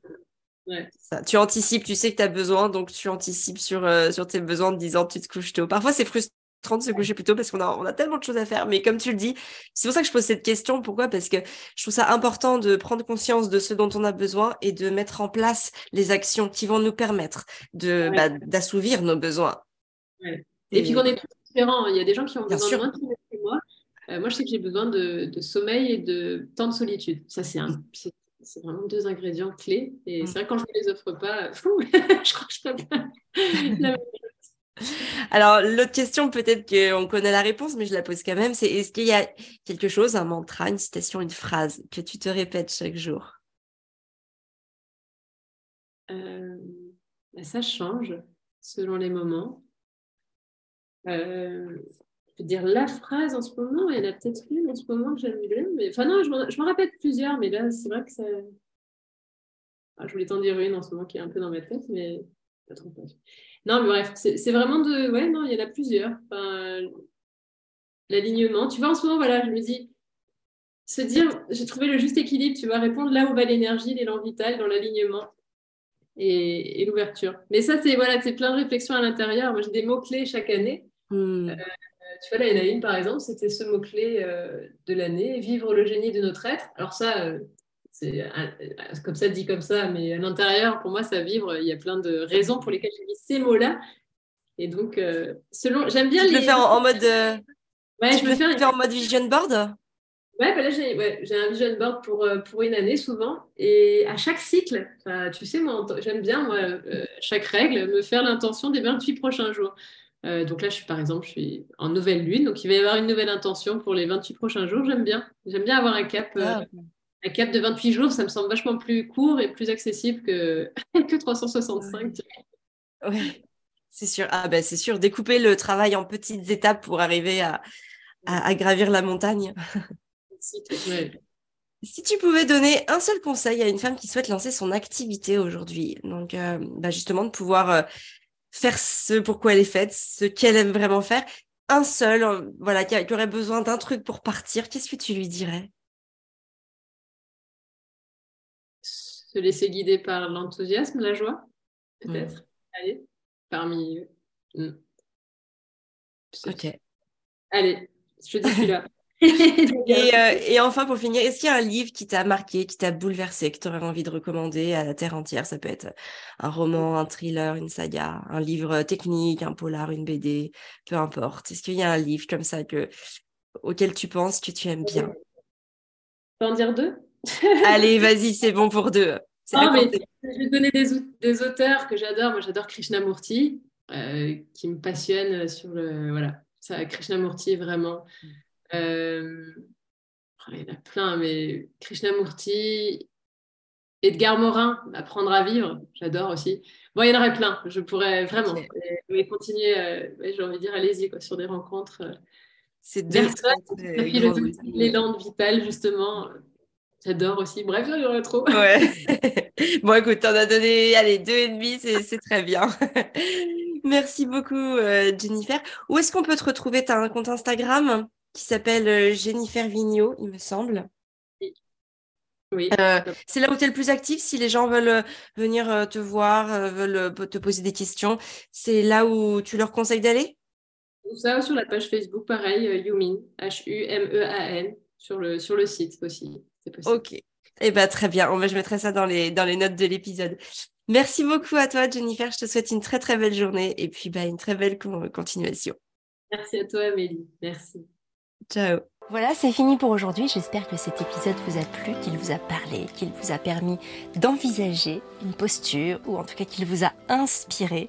ça. Tu anticipes, tu sais que tu as besoin, donc tu anticipes sur, euh, sur tes besoins en te disant tu te couches tôt. Parfois, c'est frustrant 30 se coucher plus tôt parce qu'on a, on a tellement de choses à faire. Mais comme tu le dis, c'est pour ça que je pose cette question. Pourquoi? Parce que je trouve ça important de prendre conscience de ce dont on a besoin et de mettre en place les actions qui vont nous permettre de, bah, d'assouvir nos besoins. Et, puis qu'on est tous différents. Il y a des gens qui ont besoin de moins de que moi. Euh, moi, je sais que j'ai besoin de, de, sommeil et de temps de solitude. Ça, c'est un, c'est vraiment deux ingrédients clés. Et mm. c'est vrai que quand je ne les offre pas, je crois que je peux pas Alors, l'autre question, peut-être qu'on connaît la réponse, mais je la pose quand même, c'est est-ce qu'il y a quelque chose, un mantra, une citation, une phrase que tu te répètes chaque jour? Euh, Ça change selon les moments. Euh, je peux dire la phrase en ce moment, il y en a peut-être une en ce moment que j'aime bien, mais enfin non, je me répète plusieurs, mais là, c'est vrai que ça... Ah, je voulais t'en dire une en ce moment qui est un peu dans ma tête, mais pas trop. Non, mais bref, c'est vraiment de. Ouais, non, il y en a plusieurs. L'alignement. Tu vois, en ce moment, voilà, je me dis, se dire, j'ai trouvé le juste équilibre, tu vas répondre là où va l'énergie, l'élan vital, dans l'alignement et, l'ouverture. Mais ça, c'est voilà, plein de réflexions à l'intérieur. Moi, j'ai des mots-clés chaque année. Hmm. Euh, tu vois, là, il y en a une, par exemple, c'était ce mot-clé euh, de l'année, vivre le génie de notre être. Alors ça, euh, c'est comme ça dit comme ça, mais à l'intérieur, pour moi, ça vivre, il y a plein de raisons pour lesquelles j'ai mis ces mots-là. Et donc, euh, selon, j'aime bien. Tu le fais en, mode. Euh, ouais, je me fais en mode vision board? Ouais, bah là, j'ai un vision board pour, euh, pour une année souvent. Et à chaque cycle, tu sais, moi, j'aime bien, moi, euh, chaque règle, me faire l'intention des 28 prochains jours. Euh, donc là, je suis, par exemple, je suis en nouvelle lune, donc il va y avoir une nouvelle intention pour les 28 prochains jours. J'aime bien. J'aime bien avoir un cap, ah, un cap de 28 jours. Ça me semble vachement plus court et plus accessible que, que 365. Oui, c'est sûr. Ah ben, c'est sûr. Découper le travail en petites étapes pour arriver à, à gravir la montagne. Si tu pouvais donner un seul conseil à une femme qui souhaite lancer son activité aujourd'hui, donc euh, bah, justement de pouvoir euh, faire ce pourquoi elle est faite, ce qu'elle aime vraiment faire, un seul, euh, voilà, qui, aurait besoin d'un truc pour partir, qu'est-ce que tu lui dirais? Se laisser guider par l'enthousiasme, la joie, peut-être? Mmh. Allez, parmi. Mmh. Ok. Allez, je dis celui-là. Euh, et, enfin, pour finir, est-ce qu'il y a un livre qui t'a marqué, qui t'a bouleversé, que tu aurais envie de recommander à la terre entière? Ça peut être un roman, un thriller, une saga, un livre technique, un polar, une BD, peu importe. Est-ce qu'il y a un livre comme ça que, auquel tu penses que tu aimes bien? Tu en dire deux? Allez, vas-y, c'est bon pour deux. je vais donner des, auteurs que j'adore. Moi, j'adore Krishnamurti, euh, qui me passionne sur le. Voilà, ça, Krishnamurti, vraiment. Euh, il y en a plein, mais Krishnamurti, Edgar Morin, Apprendre à vivre, j'adore aussi. Bon, il y en aurait plein, je pourrais vraiment mais, continuer, euh, j'ai envie de dire, allez-y, sur des rencontres. Euh, c'est deux l'élan vital, justement. J'adore aussi. Bref, il y en trop. Ouais. bon, écoute, t'en as donné, allez, deux et demi, c'est très bien. Merci beaucoup, Jennifer. Où est-ce qu'on peut te retrouver? Tu as un compte Instagram qui s'appelle euh, Jennifer Vigneault, il me semble. Oui. Euh, c'est là où tu es le plus actif. Si les gens veulent euh, venir te voir, veulent te poser des questions, c'est là où tu leur conseilles d'aller? Ça, sur la page Facebook, pareil, Yumin, H-U-M-E-A-N, sur le, sur le site aussi. Ok. Eh ben, très bien. Je mettrai ça dans les, dans les notes de l'épisode. Merci beaucoup à toi, Jennifer. Je te souhaite une très, très belle journée et puis bah, une très belle continuation. Merci à toi, Amélie. Merci. Ciao. Voilà, c'est fini pour aujourd'hui. J'espère que cet épisode vous a plu, qu'il vous a parlé, qu'il vous a permis d'envisager une posture ou en tout cas qu'il vous a inspiré